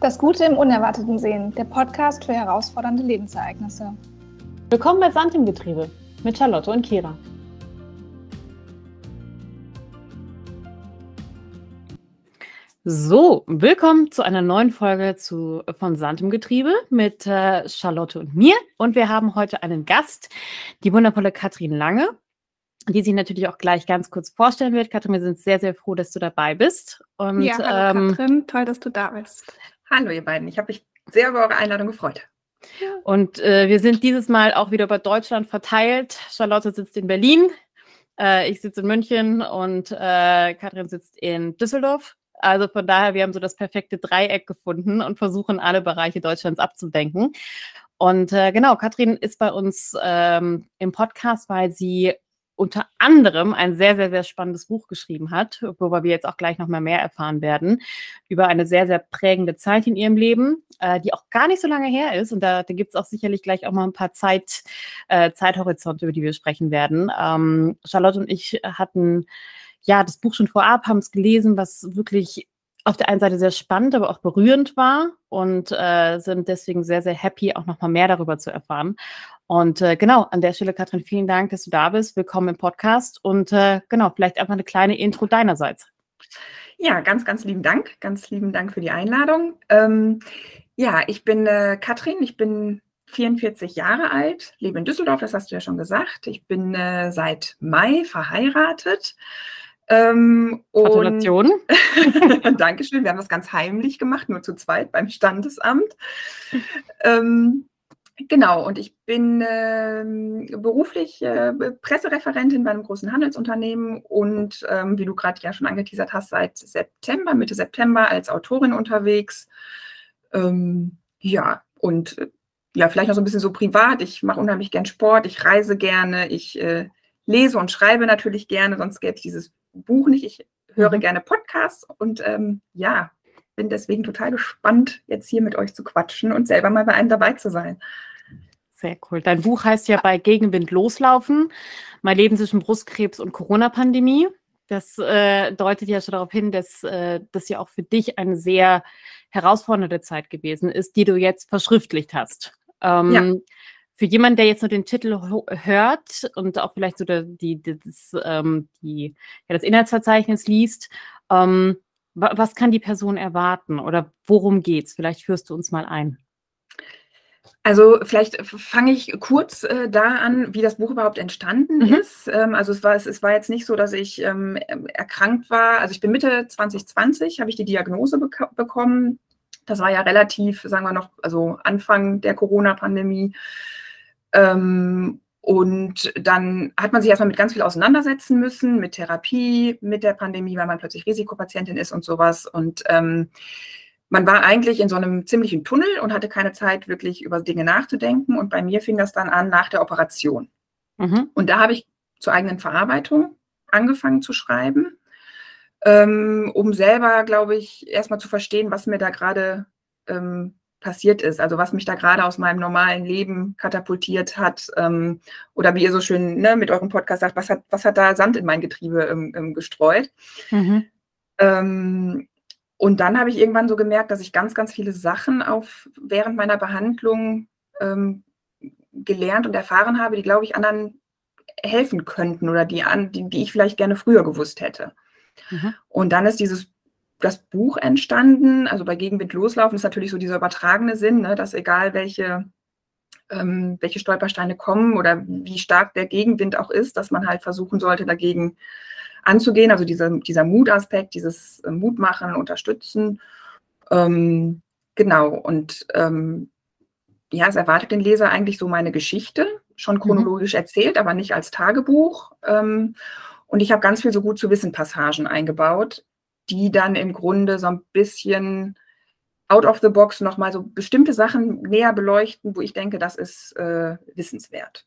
Das Gute im Unerwarteten sehen, der Podcast für herausfordernde Lebensereignisse. Willkommen bei Sand im Getriebe mit Charlotte und Kira. So, willkommen zu einer neuen Folge zu, von Sand im Getriebe mit äh, Charlotte und mir. Und wir haben heute einen Gast, die wundervolle Katrin Lange die sich natürlich auch gleich ganz kurz vorstellen wird. Katrin, wir sind sehr, sehr froh, dass du dabei bist. Und, ja, hallo ähm, Katrin, toll, dass du da bist. Hallo ihr beiden, ich habe mich sehr über eure Einladung gefreut. Und äh, wir sind dieses Mal auch wieder über Deutschland verteilt. Charlotte sitzt in Berlin, äh, ich sitze in München und äh, Katrin sitzt in Düsseldorf. Also von daher, wir haben so das perfekte Dreieck gefunden und versuchen alle Bereiche Deutschlands abzudenken. Und äh, genau, Katrin ist bei uns ähm, im Podcast, weil sie unter anderem ein sehr, sehr, sehr spannendes Buch geschrieben hat, worüber wir jetzt auch gleich noch mal mehr erfahren werden, über eine sehr, sehr prägende Zeit in ihrem Leben, äh, die auch gar nicht so lange her ist. Und da, da gibt es auch sicherlich gleich auch mal ein paar Zeit, äh, Zeithorizonte, über die wir sprechen werden. Ähm, Charlotte und ich hatten ja das Buch schon vorab, haben es gelesen, was wirklich auf der einen Seite sehr spannend, aber auch berührend war und äh, sind deswegen sehr, sehr happy, auch noch mal mehr darüber zu erfahren. Und äh, genau, an der Stelle, Katrin, vielen Dank, dass du da bist. Willkommen im Podcast und äh, genau, vielleicht einfach eine kleine Intro deinerseits. Ja, ganz, ganz lieben Dank. Ganz lieben Dank für die Einladung. Ähm, ja, ich bin äh, Katrin, ich bin 44 Jahre alt, lebe in Düsseldorf, das hast du ja schon gesagt. Ich bin äh, seit Mai verheiratet. Ähm, Gratulation. Dankeschön. Wir haben das ganz heimlich gemacht, nur zu zweit beim Standesamt. Ähm, Genau, und ich bin ähm, beruflich äh, Pressereferentin bei einem großen Handelsunternehmen und ähm, wie du gerade ja schon angeteasert hast, seit September, Mitte September als Autorin unterwegs. Ähm, ja, und äh, ja, vielleicht noch so ein bisschen so privat. Ich mache unheimlich gern Sport, ich reise gerne, ich äh, lese und schreibe natürlich gerne, sonst gäbe es dieses Buch nicht. Ich höre mhm. gerne Podcasts und ähm, ja, bin deswegen total gespannt, jetzt hier mit euch zu quatschen und selber mal bei einem dabei zu sein. Sehr cool. Dein Buch heißt ja bei Gegenwind loslaufen, mein Leben zwischen Brustkrebs und Corona-Pandemie. Das äh, deutet ja schon darauf hin, dass äh, das ja auch für dich eine sehr herausfordernde Zeit gewesen ist, die du jetzt verschriftlicht hast. Ähm, ja. Für jemanden, der jetzt nur den Titel hört und auch vielleicht so die, die, das, ähm, die, ja, das Inhaltsverzeichnis liest, ähm, was kann die Person erwarten oder worum geht's? Vielleicht führst du uns mal ein. Also vielleicht fange ich kurz äh, da an, wie das Buch überhaupt entstanden mhm. ist. Ähm, also es war, es, es, war jetzt nicht so, dass ich ähm, erkrankt war. Also ich bin Mitte 2020, habe ich die Diagnose bek bekommen. Das war ja relativ, sagen wir noch, also Anfang der Corona-Pandemie. Ähm, und dann hat man sich erstmal mit ganz viel auseinandersetzen müssen, mit Therapie, mit der Pandemie, weil man plötzlich Risikopatientin ist und sowas. Und ähm, man war eigentlich in so einem ziemlichen Tunnel und hatte keine Zeit, wirklich über Dinge nachzudenken. Und bei mir fing das dann an nach der Operation. Mhm. Und da habe ich zur eigenen Verarbeitung angefangen zu schreiben, ähm, um selber, glaube ich, erstmal zu verstehen, was mir da gerade ähm, passiert ist, also was mich da gerade aus meinem normalen Leben katapultiert hat ähm, oder wie ihr so schön ne, mit eurem Podcast sagt, was hat, was hat da Sand in mein Getriebe ähm, ähm, gestreut. Mhm. Ähm, und dann habe ich irgendwann so gemerkt, dass ich ganz, ganz viele Sachen auf, während meiner Behandlung ähm, gelernt und erfahren habe, die, glaube ich, anderen helfen könnten oder die, an, die, die ich vielleicht gerne früher gewusst hätte. Mhm. Und dann ist dieses das Buch entstanden. Also bei Gegenwind loslaufen ist natürlich so dieser übertragene Sinn, ne, dass egal welche, ähm, welche Stolpersteine kommen oder wie stark der Gegenwind auch ist, dass man halt versuchen sollte, dagegen anzugehen. Also dieser, dieser Mutaspekt, dieses äh, Mutmachen, Unterstützen. Ähm, genau. Und ähm, ja, es erwartet den Leser eigentlich so meine Geschichte, schon mhm. chronologisch mhm. erzählt, aber nicht als Tagebuch. Ähm, und ich habe ganz viel so gut zu wissen Passagen eingebaut, die dann im Grunde so ein bisschen out of the box nochmal so bestimmte Sachen näher beleuchten, wo ich denke, das ist äh, wissenswert.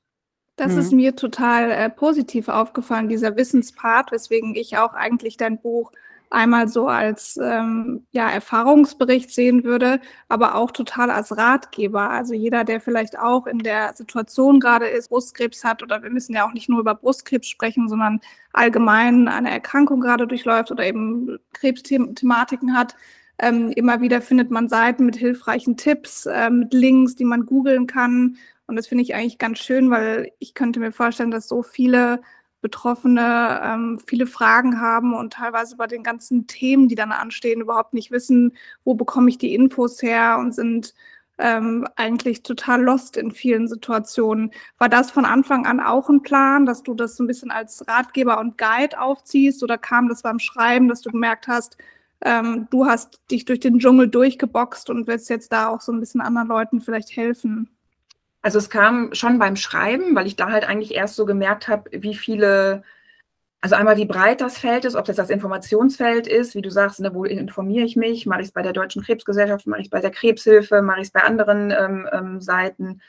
Das mhm. ist mir total äh, positiv aufgefallen, dieser Wissenspart, weswegen ich auch eigentlich dein Buch einmal so als ähm, ja, Erfahrungsbericht sehen würde, aber auch total als Ratgeber. Also jeder, der vielleicht auch in der Situation gerade ist, Brustkrebs hat, oder wir müssen ja auch nicht nur über Brustkrebs sprechen, sondern allgemein eine Erkrankung gerade durchläuft oder eben Krebsthematiken hat, Ähm, immer wieder findet man Seiten mit hilfreichen Tipps, äh, mit Links, die man googeln kann. Und das finde ich eigentlich ganz schön, weil ich könnte mir vorstellen, dass so viele Betroffene ähm, viele Fragen haben und teilweise bei den ganzen Themen, die dann anstehen, überhaupt nicht wissen, wo bekomme ich die Infos her und sind ähm, eigentlich total lost in vielen Situationen. War das von Anfang an auch ein Plan, dass du das so ein bisschen als Ratgeber und Guide aufziehst oder kam das beim Schreiben, dass du gemerkt hast, ähm, du hast dich durch den Dschungel durchgeboxt und willst jetzt da auch so ein bisschen anderen Leuten vielleicht helfen? Also es kam schon beim Schreiben, weil ich da halt eigentlich erst so gemerkt habe, wie viele, also einmal wie breit das Feld ist, ob das das Informationsfeld ist, wie du sagst, ne, wo informiere ich mich, mache ich es bei der Deutschen Krebsgesellschaft, mache ich es bei der Krebshilfe, mache ich es bei anderen ähm, ähm, Seiten,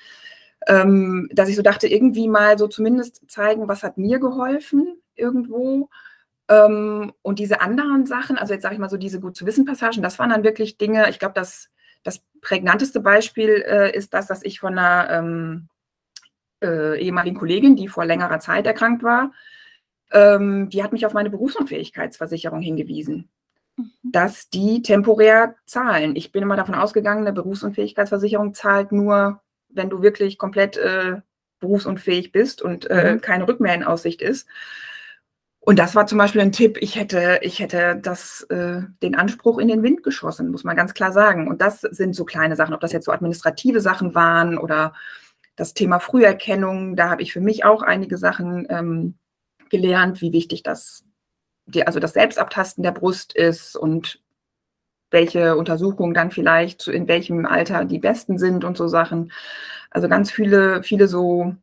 ähm, dass ich so dachte, irgendwie mal so zumindest zeigen, was hat mir geholfen irgendwo. Ähm, und diese anderen Sachen, also jetzt sage ich mal so diese gut zu wissen Passagen, das waren dann wirklich Dinge, ich glaube, das das prägnanteste Beispiel äh, ist das, dass ich von einer ähm, äh, ehemaligen Kollegin, die vor längerer Zeit erkrankt war, ähm, die hat mich auf meine Berufsunfähigkeitsversicherung hingewiesen, mhm. dass die temporär zahlen. Ich bin immer davon ausgegangen, eine Berufsunfähigkeitsversicherung zahlt nur, wenn du wirklich komplett äh, berufsunfähig bist und äh, mhm. keine Rückmehr in Aussicht ist. Und das war zum Beispiel ein Tipp. Ich hätte, ich hätte das, äh, den Anspruch in den Wind geschossen, muss man ganz klar sagen. Und das sind so kleine Sachen, ob das jetzt so administrative Sachen waren oder das Thema Früherkennung. Da habe ich für mich auch einige Sachen ähm, gelernt, wie wichtig das, die, also das Selbstabtasten der Brust ist und welche Untersuchungen dann vielleicht in welchem Alter die besten sind und so Sachen. Also ganz viele, viele so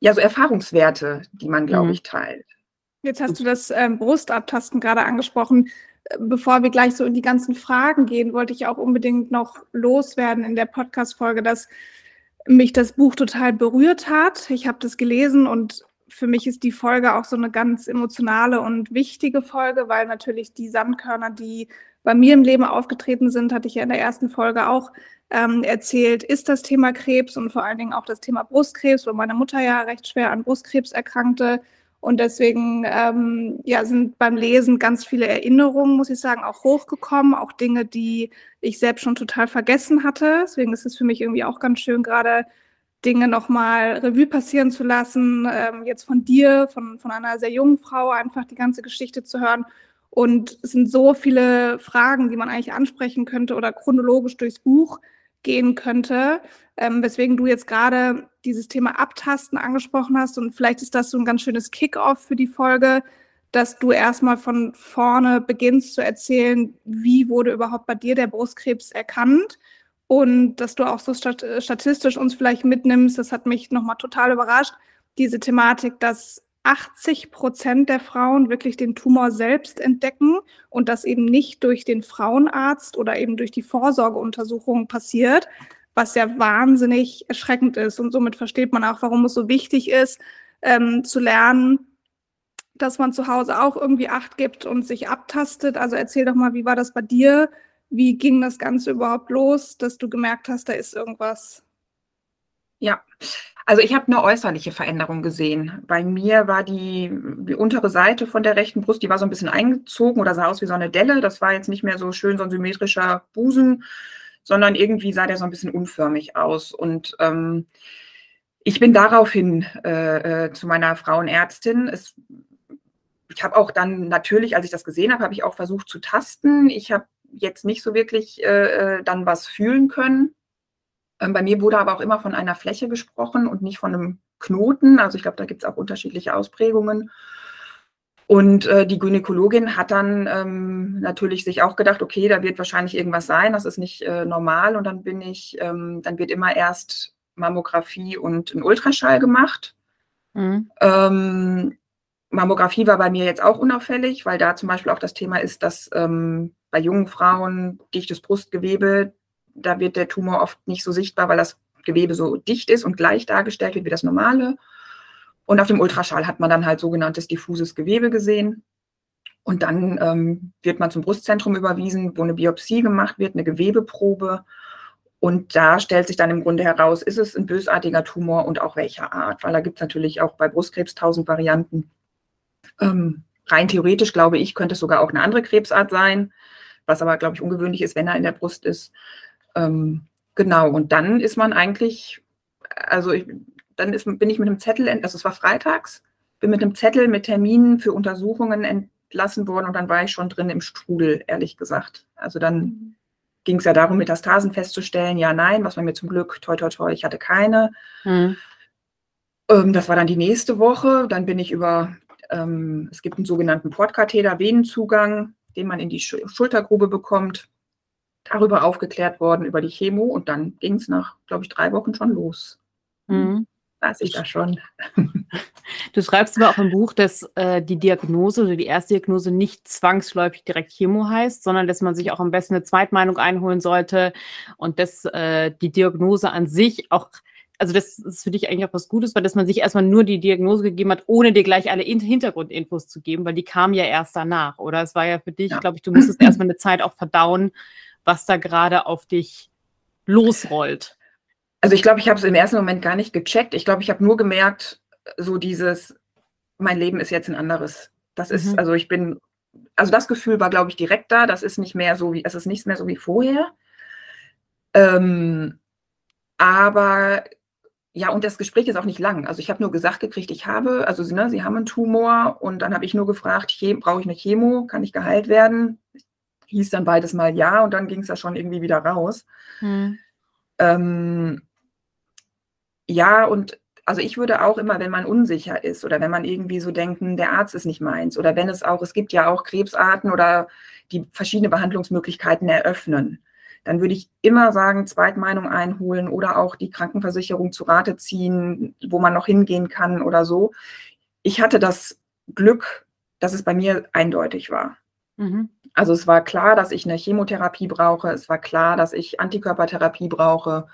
ja, so Erfahrungswerte, die man, glaube mhm. ich, teilt. Jetzt hast du das ähm, Brustabtasten gerade angesprochen. Äh, bevor wir gleich so in die ganzen Fragen gehen, wollte ich auch unbedingt noch loswerden in der Podcast-Folge, dass mich das Buch total berührt hat. Ich habe das gelesen und für mich ist die Folge auch so eine ganz emotionale und wichtige Folge, weil natürlich die Sandkörner, die bei mir im Leben aufgetreten sind, hatte ich ja in der ersten Folge auch ähm, erzählt, ist das Thema Krebs und vor allen Dingen auch das Thema Brustkrebs, wo meine Mutter ja recht schwer an Brustkrebs erkrankte. Und deswegen ähm, ja, sind beim Lesen ganz viele Erinnerungen, muss ich sagen, auch hochgekommen, auch Dinge, die ich selbst schon total vergessen hatte. Deswegen ist es für mich irgendwie auch ganz schön, gerade Dinge nochmal Revue passieren zu lassen, ähm, jetzt von dir, von, von einer sehr jungen Frau, einfach die ganze Geschichte zu hören und es sind so viele Fragen, die man eigentlich ansprechen könnte oder chronologisch durchs Buch gehen könnte, ähm, weswegen du jetzt gerade dieses Thema Abtasten angesprochen hast. Und vielleicht ist das so ein ganz schönes Kick-off für die Folge, dass du erstmal von vorne beginnst zu erzählen, wie wurde überhaupt bei dir der Brustkrebs erkannt und dass du auch so stat statistisch uns vielleicht mitnimmst. Das hat mich nochmal total überrascht, diese Thematik, dass 80 Prozent der Frauen wirklich den Tumor selbst entdecken und das eben nicht durch den Frauenarzt oder eben durch die Vorsorgeuntersuchung passiert, was ja wahnsinnig erschreckend ist. Und somit versteht man auch, warum es so wichtig ist, ähm, zu lernen, dass man zu Hause auch irgendwie Acht gibt und sich abtastet. Also erzähl doch mal, wie war das bei dir? Wie ging das Ganze überhaupt los, dass du gemerkt hast, da ist irgendwas? Ja, also ich habe eine äußerliche Veränderung gesehen. Bei mir war die, die untere Seite von der rechten Brust, die war so ein bisschen eingezogen oder sah aus wie so eine Delle. Das war jetzt nicht mehr so schön so ein symmetrischer Busen, sondern irgendwie sah der so ein bisschen unförmig aus. Und ähm, ich bin daraufhin äh, äh, zu meiner Frauenärztin. Es, ich habe auch dann natürlich, als ich das gesehen habe, habe ich auch versucht zu tasten. Ich habe jetzt nicht so wirklich äh, äh dann was fühlen können. Ähm, bei mir wurde aber auch immer von einer Fläche gesprochen und nicht von einem Knoten. Also ich glaube, da gibt es auch unterschiedliche Ausprägungen. Und äh, die Gynäkologin hat dann ähm, natürlich sich auch gedacht, okay, da wird wahrscheinlich irgendwas sein, das ist nicht äh, normal. Und dann bin ich, ähm, dann wird immer erst Mammographie und ein Ultraschall gemacht. Mhm. Ähm, Mammographie war bei mir jetzt auch unauffällig, weil da zum Beispiel auch das Thema ist, dass ähm, bei jungen Frauen dichtes Brustgewebe da wird der Tumor oft nicht so sichtbar, weil das Gewebe so dicht ist und gleich dargestellt wird wie das normale. Und auf dem Ultraschall hat man dann halt sogenanntes diffuses Gewebe gesehen. Und dann ähm, wird man zum Brustzentrum überwiesen, wo eine Biopsie gemacht wird, eine Gewebeprobe. Und da stellt sich dann im Grunde heraus, ist es ein bösartiger Tumor und auch welcher Art, weil da gibt es natürlich auch bei Brustkrebs tausend Varianten. Ähm, rein theoretisch glaube ich, könnte es sogar auch eine andere Krebsart sein was aber, glaube ich, ungewöhnlich ist, wenn er in der Brust ist. Ähm, genau, und dann ist man eigentlich, also ich, dann ist, bin ich mit einem Zettel, also es war freitags, bin mit einem Zettel mit Terminen für Untersuchungen entlassen worden und dann war ich schon drin im Strudel, ehrlich gesagt. Also dann mhm. ging es ja darum, Metastasen festzustellen, ja, nein, was war mir zum Glück, toi, toi, toi, ich hatte keine. Ähm, das war dann die nächste Woche. Dann bin ich über, ähm, es gibt einen sogenannten Portkatheter, Venenzugang, den man in die Schultergrube bekommt, darüber aufgeklärt worden, über die Chemo und dann ging es nach, glaube ich, drei Wochen schon los. Mhm. Weiß ich das schon. Du schreibst aber auch im Buch, dass äh, die Diagnose oder die Erstdiagnose nicht zwangsläufig direkt Chemo heißt, sondern dass man sich auch am besten eine Zweitmeinung einholen sollte und dass äh, die Diagnose an sich auch also das ist für dich eigentlich auch was Gutes, weil dass man sich erstmal nur die Diagnose gegeben hat, ohne dir gleich alle Hintergrundinfos zu geben, weil die kamen ja erst danach, oder? Es war ja für dich, ja. glaube ich, du musstest erstmal eine Zeit auch verdauen, was da gerade auf dich losrollt. Also ich glaube, ich habe es im ersten Moment gar nicht gecheckt. Ich glaube, ich habe nur gemerkt, so dieses, mein Leben ist jetzt ein anderes. Das ist, mhm. also ich bin, also das Gefühl war, glaube ich, direkt da. Das ist nicht mehr so wie, es ist nichts mehr so wie vorher. Ähm, aber ja, und das Gespräch ist auch nicht lang. Also ich habe nur gesagt gekriegt, ich habe, also ne, Sie haben einen Tumor und dann habe ich nur gefragt, brauche ich eine Chemo, kann ich geheilt werden? Hieß dann beides mal ja und dann ging es ja schon irgendwie wieder raus. Hm. Ähm, ja, und also ich würde auch immer, wenn man unsicher ist oder wenn man irgendwie so denkt, hm, der Arzt ist nicht meins oder wenn es auch, es gibt ja auch Krebsarten oder die verschiedene Behandlungsmöglichkeiten eröffnen dann würde ich immer sagen, Zweitmeinung einholen oder auch die Krankenversicherung zu Rate ziehen, wo man noch hingehen kann oder so. Ich hatte das Glück, dass es bei mir eindeutig war. Mhm. Also es war klar, dass ich eine Chemotherapie brauche, es war klar, dass ich Antikörpertherapie brauche,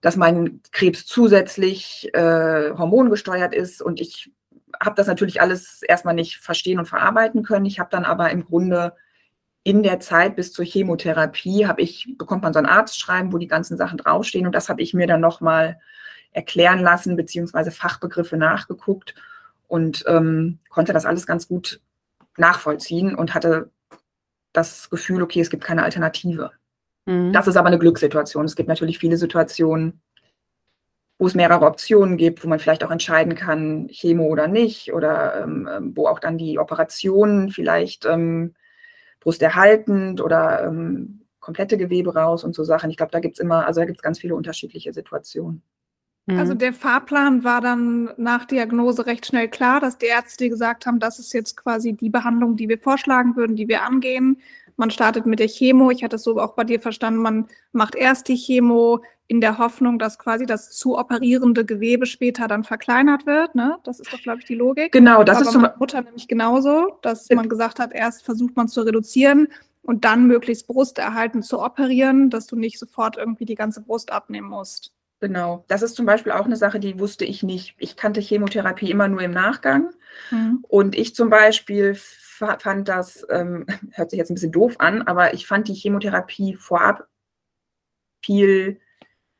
dass mein Krebs zusätzlich äh, hormongesteuert ist. Und ich habe das natürlich alles erstmal nicht verstehen und verarbeiten können. Ich habe dann aber im Grunde in der Zeit bis zur Chemotherapie habe ich, bekommt man so ein Arztschreiben, wo die ganzen Sachen draufstehen. Und das habe ich mir dann nochmal erklären lassen, beziehungsweise Fachbegriffe nachgeguckt und ähm, konnte das alles ganz gut nachvollziehen und hatte das Gefühl, okay, es gibt keine Alternative. Mhm. Das ist aber eine Glückssituation. Es gibt natürlich viele Situationen, wo es mehrere Optionen gibt, wo man vielleicht auch entscheiden kann, Chemo oder nicht, oder ähm, ähm wo auch dann die Operationen vielleicht ähm, brusterhaltend oder ähm, komplette Gewebe raus und so Sachen. Ich glaube, da gibt es immer, also da gibt es ganz viele unterschiedliche Situationen. Also mhm. der Fahrplan war dann nach Diagnose recht schnell klar, dass die Ärzte gesagt haben, das ist jetzt quasi die Behandlung, die wir vorschlagen würden, die wir angehen. Man startet mit der Chemo. Ich hatte es so auch bei dir verstanden, man macht erst die Chemo in der Hoffnung, dass quasi das zu operierende Gewebe später dann verkleinert wird. Ne? Das ist doch, glaube ich, die Logik. Genau, das Aber ist zum Mutter nämlich genauso, dass man gesagt hat, erst versucht man zu reduzieren und dann möglichst brusterhalten zu operieren, dass du nicht sofort irgendwie die ganze Brust abnehmen musst. Genau, das ist zum Beispiel auch eine Sache, die wusste ich nicht. Ich kannte Chemotherapie immer nur im Nachgang. Mhm. Und ich zum Beispiel fand das, ähm, hört sich jetzt ein bisschen doof an, aber ich fand die Chemotherapie vorab viel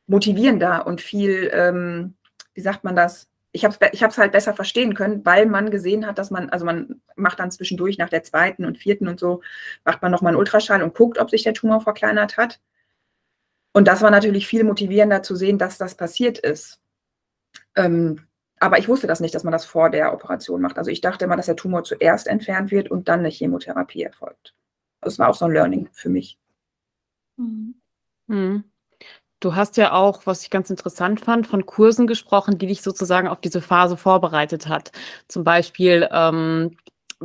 motivierender und viel, ähm, wie sagt man das? Ich habe es ich halt besser verstehen können, weil man gesehen hat, dass man, also man macht dann zwischendurch nach der zweiten und vierten und so, macht man nochmal einen Ultraschall und guckt, ob sich der Tumor verkleinert hat. Und das war natürlich viel motivierender zu sehen, dass das passiert ist. Ähm, aber ich wusste das nicht, dass man das vor der Operation macht. Also ich dachte immer, dass der Tumor zuerst entfernt wird und dann eine Chemotherapie erfolgt. Das war auch so ein Learning für mich. Mhm. Mhm. Du hast ja auch, was ich ganz interessant fand, von Kursen gesprochen, die dich sozusagen auf diese Phase vorbereitet hat. Zum Beispiel ähm,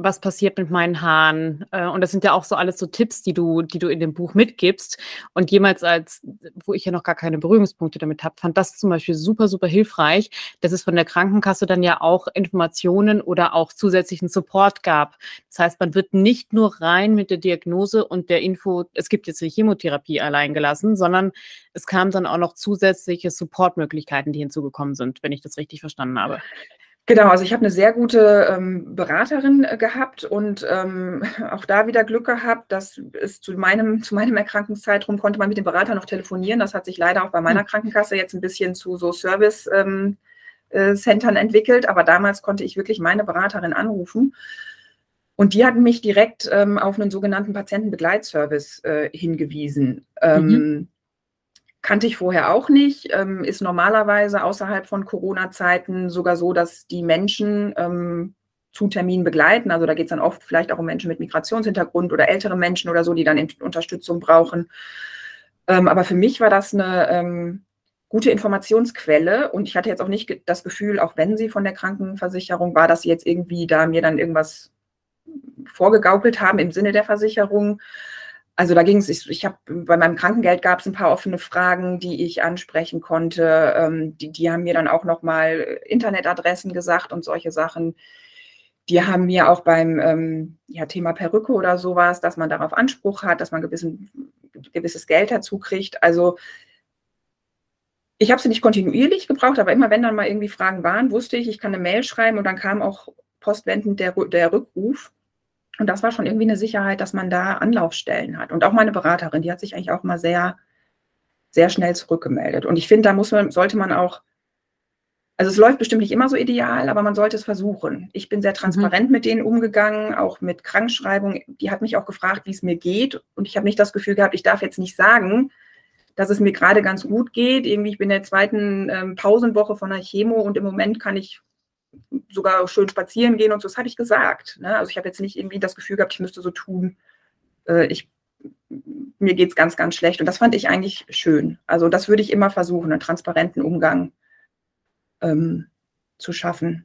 was passiert mit meinen Haaren? Äh, und das sind ja auch so alles so Tipps, die du, die du in dem Buch mitgibst. Und jemals als, wo ich ja noch gar keine Berührungspunkte damit habe, fand das zum Beispiel super, super hilfreich, dass es von der Krankenkasse dann ja auch Informationen oder auch zusätzlichen Support gab. Das heißt, man wird nicht nur rein mit der Diagnose und der Info, es gibt jetzt eine Chemotherapie allein gelassen, sondern es kamen dann auch noch zusätzliche Supportmöglichkeiten, die hinzugekommen sind, wenn ich das richtig verstanden habe. Genau, also ich habe eine sehr gute ähm, Beraterin äh, gehabt und ähm, auch da wieder Glück gehabt, dass es zu meinem, zu meinem Erkrankungszeitraum konnte man mit dem Berater noch telefonieren. Das hat sich leider auch bei meiner hm. Krankenkasse jetzt ein bisschen zu so Service-Centern ähm, äh, entwickelt, aber damals konnte ich wirklich meine Beraterin anrufen. Und die hatten mich direkt ähm, auf einen sogenannten Patientenbegleitservice äh, hingewiesen. Ähm, mhm. Kannte ich vorher auch nicht, ähm, ist normalerweise außerhalb von Corona-Zeiten sogar so, dass die Menschen ähm, zu Terminen begleiten. Also da geht es dann oft vielleicht auch um Menschen mit Migrationshintergrund oder ältere Menschen oder so, die dann Unterstützung brauchen. Ähm, aber für mich war das eine ähm, gute Informationsquelle und ich hatte jetzt auch nicht das Gefühl, auch wenn sie von der Krankenversicherung war, dass sie jetzt irgendwie da mir dann irgendwas vorgegaukelt haben im Sinne der Versicherung. Also da ging es, ich, ich habe bei meinem Krankengeld gab es ein paar offene Fragen, die ich ansprechen konnte. Ähm, die, die haben mir dann auch nochmal Internetadressen gesagt und solche Sachen. Die haben mir auch beim ähm, ja, Thema Perücke oder sowas, dass man darauf Anspruch hat, dass man gewissen, gewisses Geld dazu kriegt. Also ich habe sie nicht kontinuierlich gebraucht, aber immer wenn dann mal irgendwie Fragen waren, wusste ich, ich kann eine Mail schreiben und dann kam auch postwendend der, der Rückruf. Und das war schon irgendwie eine Sicherheit, dass man da Anlaufstellen hat. Und auch meine Beraterin, die hat sich eigentlich auch mal sehr, sehr schnell zurückgemeldet. Und ich finde, da muss man, sollte man auch, also es läuft bestimmt nicht immer so ideal, aber man sollte es versuchen. Ich bin sehr transparent mhm. mit denen umgegangen, auch mit Krankschreibung. Die hat mich auch gefragt, wie es mir geht. Und ich habe nicht das Gefühl gehabt, ich darf jetzt nicht sagen, dass es mir gerade ganz gut geht. Irgendwie, ich bin in der zweiten ähm, Pausenwoche von der Chemo und im Moment kann ich sogar schön spazieren gehen und so, das habe ich gesagt. Ne? Also ich habe jetzt nicht irgendwie das Gefühl gehabt, ich müsste so tun, äh, ich, mir geht es ganz, ganz schlecht. Und das fand ich eigentlich schön. Also das würde ich immer versuchen, einen transparenten Umgang ähm, zu schaffen.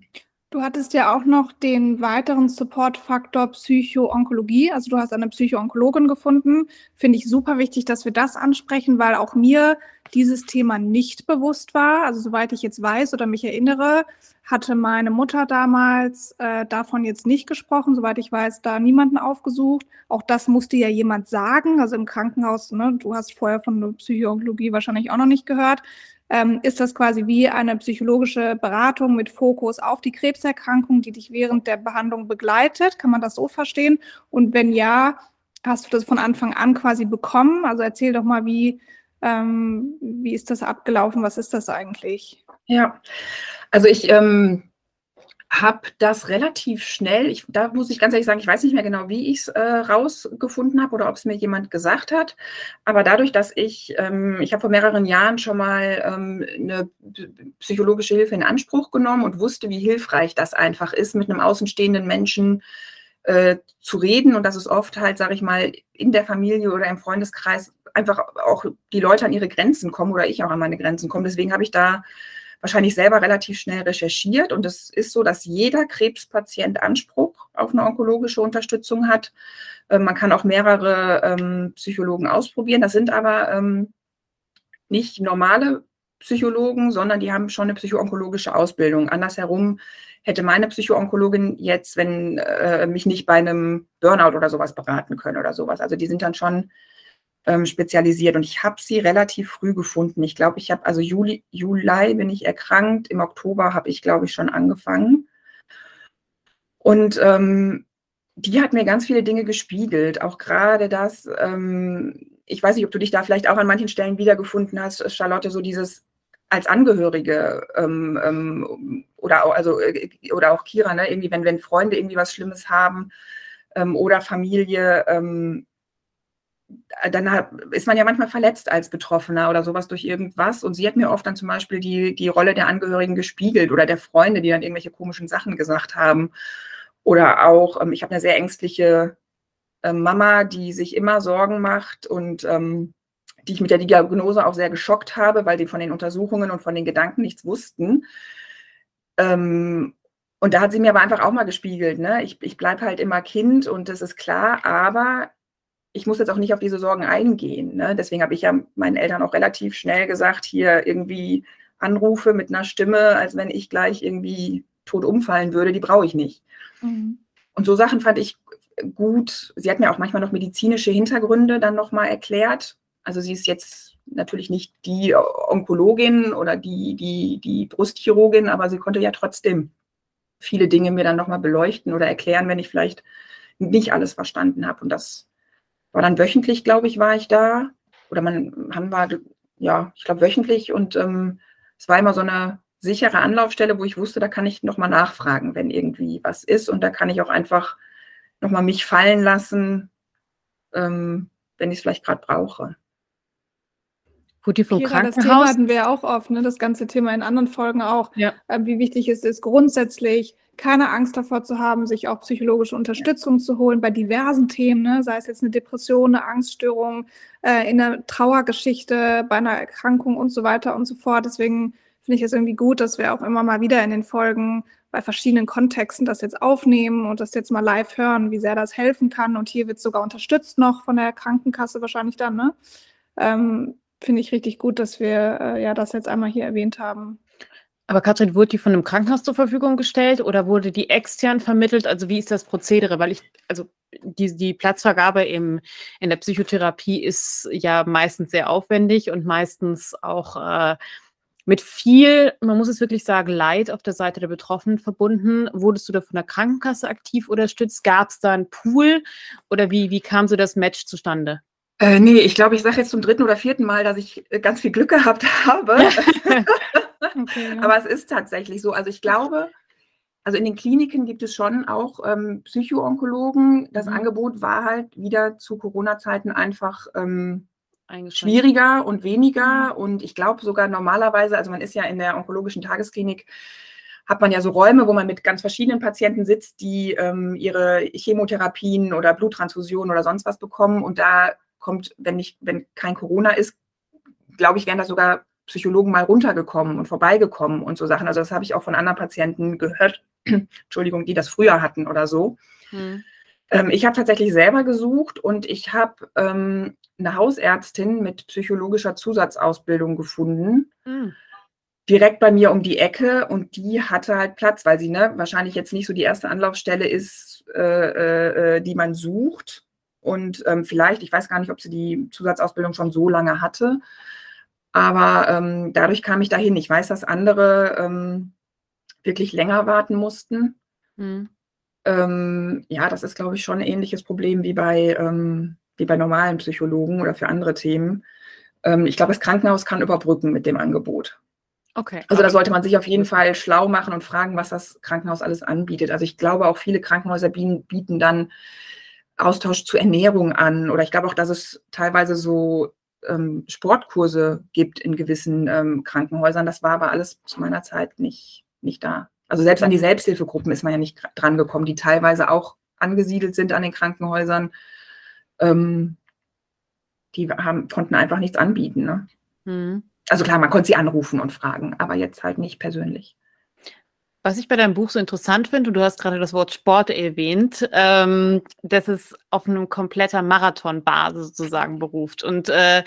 Du hattest ja auch noch den weiteren Supportfaktor Psychoonkologie. Also du hast eine Psychoonkologin gefunden. Finde ich super wichtig, dass wir das ansprechen, weil auch mir dieses Thema nicht bewusst war. Also soweit ich jetzt weiß oder mich erinnere, hatte meine Mutter damals äh, davon jetzt nicht gesprochen. Soweit ich weiß, da niemanden aufgesucht. Auch das musste ja jemand sagen. Also im Krankenhaus, ne, du hast vorher von der Psychoonkologie wahrscheinlich auch noch nicht gehört ähm, ist das quasi wie eine psychologische Beratung mit Fokus auf die Krebserkrankung, die dich während der Behandlung begleitet. Kann man das so verstehen? Und wenn ja, hast du das von Anfang an quasi bekommen? Also erzähl doch mal, wie, ähm, wie ist das abgelaufen? Was ist das eigentlich? Ja, also ich ähm, habe das relativ schnell, ich, da muss ich ganz ehrlich sagen, ich weiß nicht mehr genau, wie ich es äh, rausgefunden habe oder ob es mir jemand gesagt hat. Aber dadurch, dass ich, ähm, ich habe vor mehreren Jahren schon mal ähm, eine psychologische Hilfe in Anspruch genommen und wusste, wie hilfreich das einfach ist, mit einem außenstehenden Menschen äh, zu reden und dass es oft halt, sage ich mal, in der Familie oder im Freundeskreis einfach auch die Leute an ihre Grenzen kommen oder ich auch an meine Grenzen komme. Deswegen habe ich da wahrscheinlich selber relativ schnell recherchiert. Und es ist so, dass jeder Krebspatient Anspruch auf eine onkologische Unterstützung hat. Ähm, man kann auch mehrere ähm, Psychologen ausprobieren. Das sind aber ähm, nicht normale Psychologen, sondern die haben schon eine psychoonkologische Ausbildung. Andersherum hätte meine Psychoonkologin jetzt, wenn äh, mich nicht bei einem Burnout oder sowas beraten können oder sowas. Also die sind dann schon ähm, spezialisiert. Und ich habe sie relativ früh gefunden. Ich glaube, ich habe, also Juli, Juli bin ich erkrankt, im Oktober habe ich, glaube ich, schon angefangen. Und ähm, die hat mir ganz viele Dinge gespiegelt, auch gerade das, ähm, ich weiß nicht, ob du dich da vielleicht auch an manchen Stellen wiedergefunden hast, Charlotte, so dieses als Angehörige ähm, ähm, oder auch, also, äh, oder auch Kira, ne, irgendwie, wenn, wenn Freunde irgendwie was Schlimmes haben ähm, oder Familie, ähm, dann ist man ja manchmal verletzt als Betroffener oder sowas durch irgendwas. Und sie hat mir oft dann zum Beispiel die, die Rolle der Angehörigen gespiegelt oder der Freunde, die dann irgendwelche komischen Sachen gesagt haben. Oder auch, ähm, ich habe eine sehr ängstliche äh, Mama, die sich immer Sorgen macht und ähm, die ich mit der Diagnose auch sehr geschockt habe, weil die von den Untersuchungen und von den Gedanken nichts wussten. Ähm, und da hat sie mir aber einfach auch mal gespiegelt, ne? ich, ich bleibe halt immer Kind und das ist klar, aber ich muss jetzt auch nicht auf diese Sorgen eingehen. Ne? Deswegen habe ich ja meinen Eltern auch relativ schnell gesagt, hier irgendwie Anrufe mit einer Stimme, als wenn ich gleich irgendwie tot umfallen würde, die brauche ich nicht. Mhm. Und so Sachen fand ich gut. Sie hat mir auch manchmal noch medizinische Hintergründe dann nochmal erklärt. Also sie ist jetzt natürlich nicht die Onkologin oder die, die, die Brustchirurgin, aber sie konnte ja trotzdem viele Dinge mir dann nochmal beleuchten oder erklären, wenn ich vielleicht nicht alles verstanden habe. Und das war dann wöchentlich, glaube ich, war ich da. Oder man haben war, ja, ich glaube, wöchentlich und ähm, es war immer so eine sichere Anlaufstelle, wo ich wusste, da kann ich nochmal nachfragen, wenn irgendwie was ist. Und da kann ich auch einfach nochmal mich fallen lassen, ähm, wenn ich es vielleicht gerade brauche. Gut, die vom Kira, Krankenhaus. Das Thema hatten wir auch oft, ne? das ganze Thema in anderen Folgen auch, ja. äh, wie wichtig es ist, grundsätzlich keine Angst davor zu haben, sich auch psychologische Unterstützung zu holen bei diversen Themen, ne? sei es jetzt eine Depression, eine Angststörung, äh, in einer Trauergeschichte, bei einer Erkrankung und so weiter und so fort. Deswegen finde ich es irgendwie gut, dass wir auch immer mal wieder in den Folgen bei verschiedenen Kontexten das jetzt aufnehmen und das jetzt mal live hören, wie sehr das helfen kann. Und hier wird es sogar unterstützt noch von der Krankenkasse wahrscheinlich dann. Ne? Ähm, finde ich richtig gut, dass wir äh, ja das jetzt einmal hier erwähnt haben. Aber Katrin, wurde die von einem Krankenhaus zur Verfügung gestellt oder wurde die extern vermittelt? Also wie ist das Prozedere? Weil ich, also die, die Platzvergabe im, in der Psychotherapie ist ja meistens sehr aufwendig und meistens auch äh, mit viel, man muss es wirklich sagen, Leid auf der Seite der Betroffenen verbunden. Wurdest du da von der Krankenkasse aktiv unterstützt? Gab es da einen Pool oder wie, wie kam so das Match zustande? Äh, nee, ich glaube, ich sage jetzt zum dritten oder vierten Mal, dass ich ganz viel Glück gehabt habe. okay. Aber es ist tatsächlich so. Also ich glaube, also in den Kliniken gibt es schon auch ähm, Psychoonkologen. Das mhm. Angebot war halt wieder zu Corona-Zeiten einfach ähm, schwieriger und weniger. Mhm. Und ich glaube sogar normalerweise, also man ist ja in der onkologischen Tagesklinik, hat man ja so Räume, wo man mit ganz verschiedenen Patienten sitzt, die ähm, ihre Chemotherapien oder Bluttransfusionen oder sonst was bekommen. Und da kommt, wenn nicht, wenn kein Corona ist, glaube ich, wären da sogar Psychologen mal runtergekommen und vorbeigekommen und so Sachen. Also das habe ich auch von anderen Patienten gehört, Entschuldigung, die das früher hatten oder so. Hm. Ähm, ich habe tatsächlich selber gesucht und ich habe ähm, eine Hausärztin mit psychologischer Zusatzausbildung gefunden. Hm. Direkt bei mir um die Ecke und die hatte halt Platz, weil sie ne, wahrscheinlich jetzt nicht so die erste Anlaufstelle ist, äh, äh, äh die man sucht. Und ähm, vielleicht, ich weiß gar nicht, ob sie die Zusatzausbildung schon so lange hatte, aber ähm, dadurch kam ich dahin. Ich weiß, dass andere ähm, wirklich länger warten mussten. Mhm. ja, das ist, glaube ich, schon ein ähnliches Problem wie bei, ähm, wie bei normalen Psychologen oder für andere Themen. Ähm, ich glaube, das Krankenhaus kann überbrücken mit dem Angebot. Okay. Also da sollte man sich auf jeden Fall schlau machen und fragen, was das Krankenhaus alles anbietet. Also ich glaube, auch viele Krankenhäuser bieten dann Austausch zu Ernährung an. Oder ich glaube auch, dass es teilweise so ähm, Sportkurse gibt in gewissen ähm, Krankenhäusern. Das war aber alles zu meiner Zeit nicht, nicht da. Also selbst an die Selbsthilfegruppen ist man ja nicht dran gekommen, die teilweise auch angesiedelt sind an den Krankenhäusern. Ähm, die haben, konnten einfach nichts anbieten. Ne? Mhm. Also klar, man konnte sie anrufen und fragen, aber jetzt halt nicht persönlich. Was ich bei deinem Buch so interessant finde, und du hast gerade das Wort Sport erwähnt, ähm, dass es auf einem kompletter Marathonbasis sozusagen beruft. Und äh,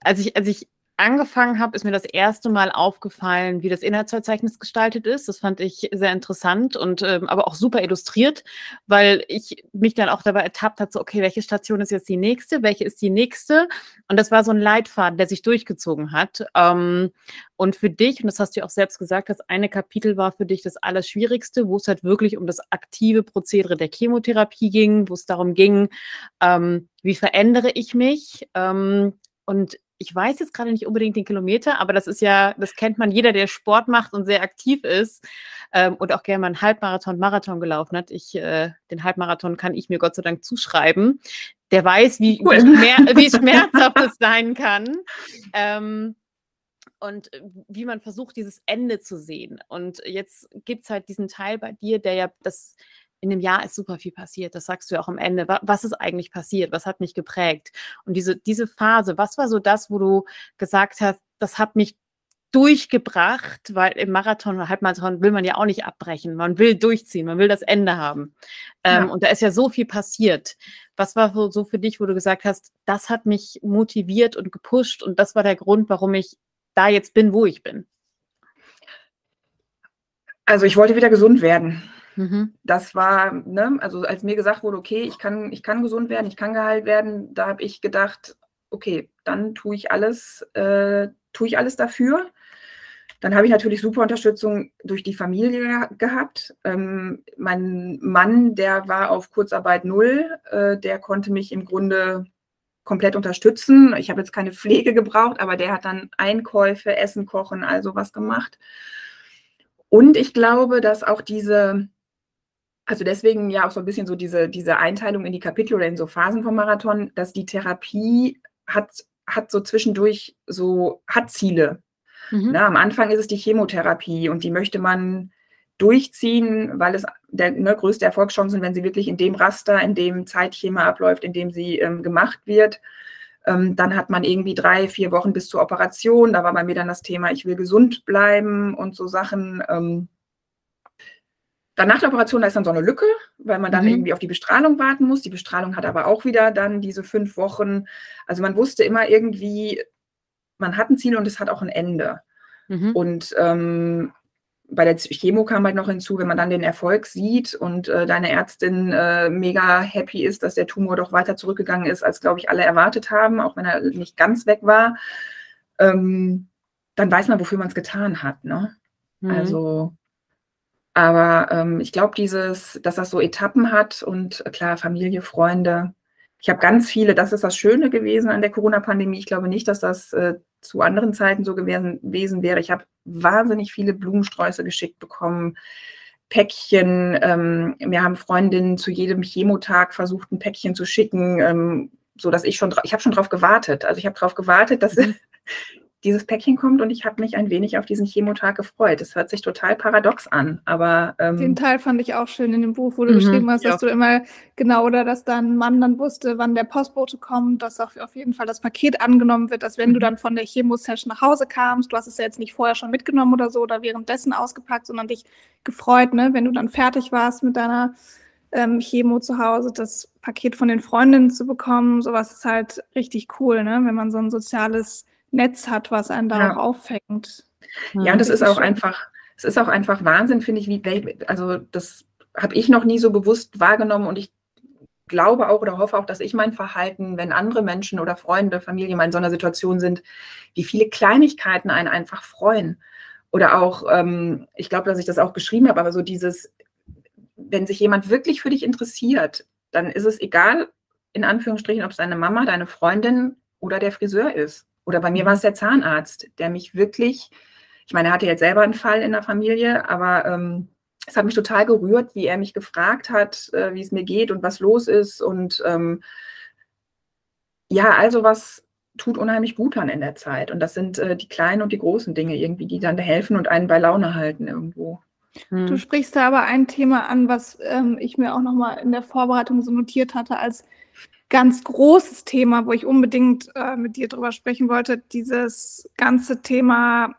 als ich, als ich angefangen habe, ist mir das erste Mal aufgefallen, wie das Inhaltsverzeichnis gestaltet ist. Das fand ich sehr interessant und ähm, aber auch super illustriert, weil ich mich dann auch dabei ertappt habe, so, okay, welche Station ist jetzt die nächste, welche ist die nächste? Und das war so ein Leitfaden, der sich durchgezogen hat. Ähm, und für dich, und das hast du ja auch selbst gesagt, das eine Kapitel war für dich das Allerschwierigste, wo es halt wirklich um das aktive Prozedere der Chemotherapie ging, wo es darum ging, ähm, wie verändere ich mich? Ähm, und ich weiß jetzt gerade nicht unbedingt den Kilometer, aber das ist ja, das kennt man jeder, der Sport macht und sehr aktiv ist ähm, und auch gerne mal einen Halbmarathon, Marathon gelaufen hat. Ich, äh, den Halbmarathon kann ich mir Gott sei Dank zuschreiben. Der weiß, wie, cool. schmer wie schmerzhaft es sein kann. Ähm, und äh, wie man versucht, dieses Ende zu sehen. Und jetzt gibt es halt diesen Teil bei dir, der ja das in dem Jahr ist super viel passiert. Das sagst du ja auch am Ende. Was ist eigentlich passiert? Was hat mich geprägt? Und diese, diese Phase, was war so das, wo du gesagt hast, das hat mich durchgebracht, weil im Marathon oder Halbmarathon will man ja auch nicht abbrechen. Man will durchziehen, man will das Ende haben. Ähm, ja. Und da ist ja so viel passiert. Was war so für dich, wo du gesagt hast, das hat mich motiviert und gepusht und das war der Grund, warum ich da jetzt bin, wo ich bin? Also ich wollte wieder gesund werden. Mhm. Das war, ne, also als mir gesagt wurde, okay, ich kann, ich kann gesund werden, ich kann geheilt werden, da habe ich gedacht, okay, dann tue ich alles, äh, tue ich alles dafür. Dann habe ich natürlich super Unterstützung durch die Familie gehabt. Ähm, mein Mann, der war auf Kurzarbeit null, äh, der konnte mich im Grunde komplett unterstützen. Ich habe jetzt keine Pflege gebraucht, aber der hat dann Einkäufe, Essen, Kochen, also was gemacht. Und ich glaube, dass auch diese Also deswegen ja auch so ein bisschen so diese, diese Einteilung in die Kapitel oder in so Phasen vom Marathon, dass die Therapie hat, hat so zwischendurch so, hat Ziele. Mhm. Na, am Anfang ist es die Chemotherapie und die möchte man durchziehen, weil es der ne, größte Erfolgschancen, wenn sie wirklich in dem Raster, in dem Zeitschema abläuft, in dem sie ähm, gemacht wird. Ähm, dann hat man irgendwie drei, vier Wochen bis zur Operation. Da war bei mir dann das Thema, ich will gesund bleiben und so Sachen. Ähm, dann nach der Operation, da ist dann so eine Lücke, weil man dann mhm. irgendwie auf die Bestrahlung warten muss. Die Bestrahlung hat aber auch wieder dann diese fünf Wochen. Also man wusste immer irgendwie, man hat ein Ziel und es hat auch ein Ende. Mhm. Und ähm, bei der Chemo kam halt noch hinzu, wenn man dann den Erfolg sieht und äh, deine Ärztin äh, mega happy ist, dass der Tumor doch weiter zurückgegangen ist, als, glaube ich, alle erwartet haben, auch wenn er nicht ganz weg war, ähm, dann weiß man, wofür man es getan hat. Ne? Mhm. Also, aber ähm, ich glaube, dieses, dass das so Etappen hat und äh, klar, Familie, Freunde. Ich habe ganz viele, das ist das Schöne gewesen an der Corona-Pandemie. Ich glaube nicht, dass das äh, zu anderen Zeiten so gewesen, gewesen wäre. Ich habe wahnsinnig viele Blumensträuße geschickt bekommen, Päckchen. Ähm, mir haben Freundinnen zu jedem Chemotag versucht, ein Päckchen zu schicken, ähm, so dass ich schon, ich habe schon darauf gewartet. Also ich habe darauf gewartet, dass mhm. dieses Päckchen kommt und ich habe mich ein wenig auf diesen Chemotag gefreut. Das hört sich total paradox an, aber. Ähm, Den Teil fand ich auch schön in dem Buch, wo du mhm, geschrieben hast, dass ja. du immer genau oder dass dein Mann dann wusste, wann der Postbote kommt, dass auch auf jeden Fall das Paket angenommen wird, dass wenn mhm. du dann von der Chemo-Session nach Hause kamst, du hast es ja jetzt nicht vorher schon mitgenommen oder so oder währenddessen ausgepackt, sondern dich gefreut, ne, wenn du dann fertig warst mit deiner ähm, Chemo zu Hause, das Paket von den Freundinnen zu bekommen, sowas ist halt richtig cool, ne, wenn man so ein soziales Netz hat, was einen da ja. auch auffängt. Ja, und das ist auch schön. einfach, es ist auch einfach Wahnsinn, finde ich, wie, also das habe ich noch nie so bewusst wahrgenommen und ich glaube auch oder hoffe auch, dass ich mein Verhalten, wenn andere Menschen oder Freunde, Familie mal in so einer Situation sind, wie viele Kleinigkeiten einen einfach freuen. Oder auch, ähm, ich glaube, dass ich das auch geschrieben habe, aber so dieses, wenn sich jemand wirklich für dich interessiert, dann ist es egal, in Anführungsstrichen, ob es deine Mama, deine Freundin oder der Friseur ist. Oder bei mir war es der Zahnarzt, der mich wirklich, ich meine, er hatte jetzt selber einen Fall in der Familie, aber ähm, es hat mich total gerührt, wie er mich gefragt hat, äh, wie es mir geht und was los ist. Und ähm, ja, also was tut unheimlich gut an in der Zeit. Und das sind äh, die kleinen und die großen Dinge irgendwie, die dann helfen und einen bei Laune halten irgendwo. Du hm. sprichst da aber ein Thema an, was ähm, ich mir auch nochmal in der Vorbereitung so notiert hatte als ganz großes Thema, wo ich unbedingt äh, mit dir drüber sprechen wollte, dieses ganze Thema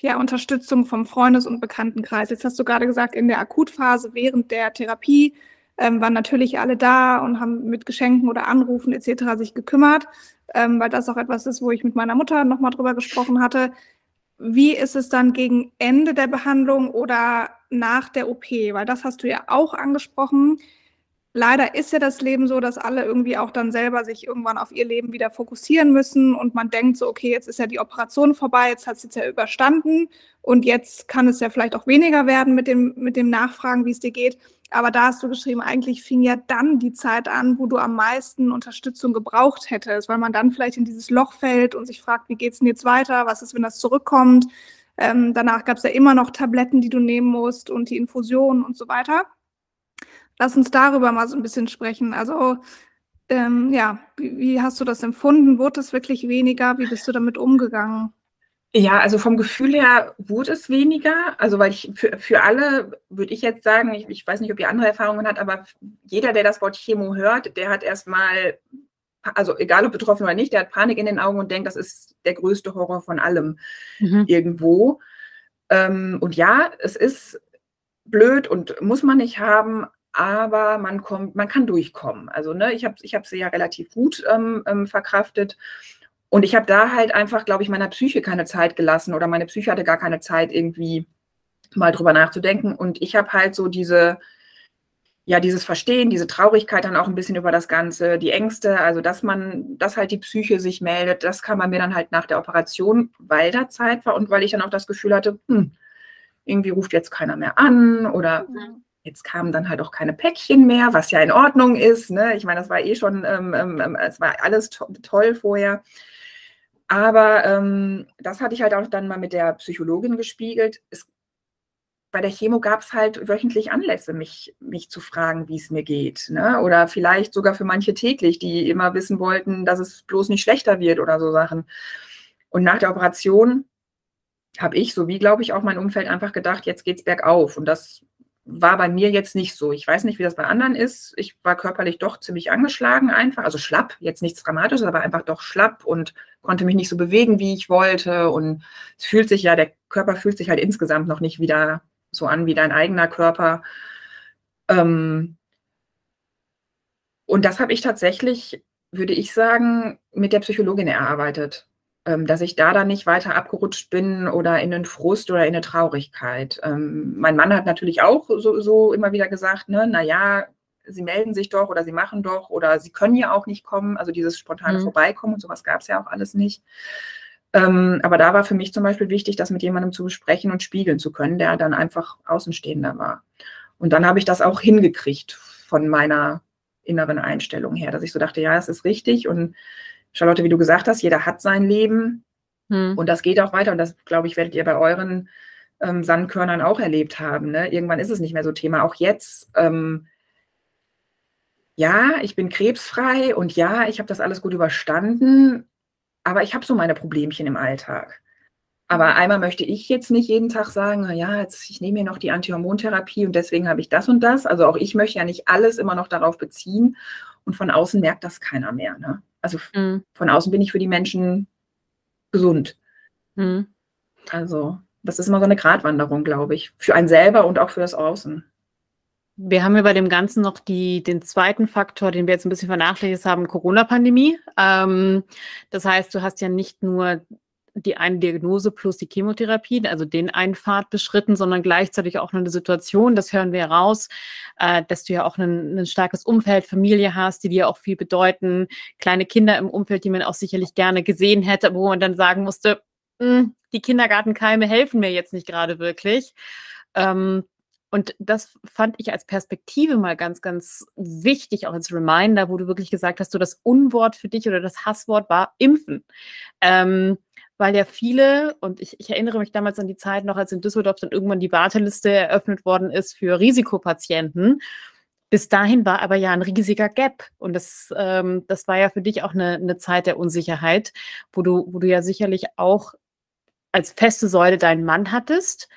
ja, Unterstützung vom Freundes- und Bekanntenkreis. Jetzt hast du gerade gesagt, in der Akutphase während der Therapie ähm, waren natürlich alle da und haben mit Geschenken oder Anrufen etc. sich gekümmert, ähm, weil das auch etwas ist, wo ich mit meiner Mutter nochmal drüber gesprochen hatte. Wie ist es dann gegen Ende der Behandlung oder nach der OP? Weil das hast du ja auch angesprochen leider ist ja das Leben so, dass alle irgendwie auch dann selber sich irgendwann auf ihr Leben wieder fokussieren müssen und man denkt so, okay, jetzt ist ja die Operation vorbei, jetzt hat es jetzt ja überstanden und jetzt kann es ja vielleicht auch weniger werden mit dem, mit dem Nachfragen, wie es dir geht. Aber da hast du geschrieben, eigentlich fing ja dann die Zeit an, wo du am meisten Unterstützung gebraucht hättest, weil man dann vielleicht in dieses Loch fällt und sich fragt, wie geht es denn jetzt weiter? Was ist, wenn das zurückkommt? Ähm, danach gab es ja immer noch Tabletten, die du nehmen musst und die Infusionen und so weiter. Lass uns darüber mal so ein bisschen sprechen. Also, ähm, ja, wie, wie, hast du das empfunden? Wurde es wirklich weniger? Wie bist du damit umgegangen? Ja, also vom Gefühl her wurde es weniger. Also, weil ich für, für alle würde ich jetzt sagen, ich, ich weiß nicht, ob ihr andere Erfahrungen hat, aber jeder, der das Wort Chemo hört, der hat erstmal, also egal ob betroffen oder nicht, der hat Panik in den Augen und denkt, das ist der größte Horror von allem mhm. irgendwo. Ähm, und ja, es ist blöd und muss man nicht haben, aber man kommt, man kann durchkommen. Also ne, ich habe ich hab sie ja relativ gut ähm, ähm, verkraftet. Und ich habe da halt einfach, glaube ich, meiner Psyche keine Zeit gelassen oder meine Psyche hatte gar keine Zeit, irgendwie mal drüber nachzudenken. Und ich habe halt so diese, ja, dieses Verstehen, diese Traurigkeit dann auch ein bisschen über das Ganze, die Ängste, also dass man, dass halt die Psyche sich meldet, das kam bei mir dann halt nach der Operation, weil da Zeit war und weil ich dann auch das Gefühl hatte, hm, irgendwie ruft jetzt keiner mehr an oder mhm. Jetzt kamen dann halt auch keine Päckchen mehr, was ja in Ordnung ist. Ne? Ich meine, das war eh schon, ähm, ähm, ähm, es war alles to toll vorher. Aber ähm, das hatte ich halt auch dann mal mit der Psychologin gespiegelt. Es, bei der Chemo gab es halt wöchentlich Anlässe, mich, mich zu fragen, wie es mir geht. Ne? Oder vielleicht sogar für manche täglich, die immer wissen wollten, dass es bloß nicht schlechter wird oder so Sachen. Und nach der Operation habe ich, so wie glaube ich auch mein Umfeld, einfach gedacht, jetzt geht's bergauf. Und das war bei mir jetzt nicht so. Ich weiß nicht, wie das bei anderen ist. Ich war körperlich doch ziemlich angeschlagen einfach, also schlapp, jetzt nichts Dramatisches, aber einfach doch schlapp und konnte mich nicht so bewegen, wie ich wollte. Und es fühlt sich ja, der Körper fühlt sich halt insgesamt noch nicht wieder so an wie dein eigener Körper. Ähm und das habe ich tatsächlich, würde ich sagen, mit der Psychologin erarbeitet dass ich da dann nicht weiter abgerutscht bin oder in den Frust oder in eine Traurigkeit. Ähm, mein Mann hat natürlich auch so, so immer wieder gesagt, ne, naja, sie melden sich doch oder sie machen doch oder sie können ja auch nicht kommen. Also dieses spontane mhm. Vorbeikommen und sowas gab es ja auch alles nicht. Ähm, aber da war für mich zum Beispiel wichtig, das mit jemandem zu besprechen und spiegeln zu können, der dann einfach Außenstehender war. Und dann habe ich das auch hingekriegt von meiner inneren Einstellung her, dass ich so dachte, ja, es ist richtig und Charlotte, wie du gesagt hast, jeder hat sein Leben hm. und das geht auch weiter und das, glaube ich, werdet ihr bei euren ähm, Sandkörnern auch erlebt haben. Ne? Irgendwann ist es nicht mehr so Thema. Auch jetzt, ähm, ja, ich bin krebsfrei und ja, ich habe das alles gut überstanden, aber ich habe so meine Problemchen im Alltag. Aber einmal möchte ich jetzt nicht jeden Tag sagen, na ja, jetzt ich nehme mir noch die Antihormontherapie und deswegen habe ich das und das. Also auch ich möchte ja nicht alles immer noch darauf beziehen und von außen merkt das keiner mehr. Ne? Also mhm. von außen bin ich für die Menschen gesund. Mhm. Also das ist immer so eine Gratwanderung, glaube ich, für einen selber und auch für das Außen. Wir haben ja bei dem Ganzen noch die, den zweiten Faktor, den wir jetzt ein bisschen vernachlässigt haben, Corona-Pandemie. Ähm, das heißt, du hast ja nicht nur die eine Diagnose plus die Chemotherapie, also den einen Pfad beschritten, sondern gleichzeitig auch eine Situation, das hören wir raus, äh, dass du ja auch ein, ein, starkes Umfeld, Familie hast, die dir auch viel bedeuten, kleine Kinder im Umfeld, die man auch sicherlich gerne gesehen hätte, wo man dann sagen musste, hm, die Kindergartenkeime helfen mir jetzt nicht gerade wirklich. Ähm, und das fand ich als Perspektive mal ganz, ganz wichtig, auch als Reminder, wo du wirklich gesagt hast, so das Unwort für dich oder das Hasswort war Impfen. Ähm, weil ja viele, und ich, ich, erinnere mich damals an die Zeit noch, als in Düsseldorf dann irgendwann die Warteliste eröffnet worden ist für Risikopatienten. Bis dahin war aber ja ein riesiger Gap. Und das, ähm, das war ja für dich auch eine, eine Zeit der Unsicherheit, wo du, wo du ja sicherlich auch als feste Säule deinen Mann hattest,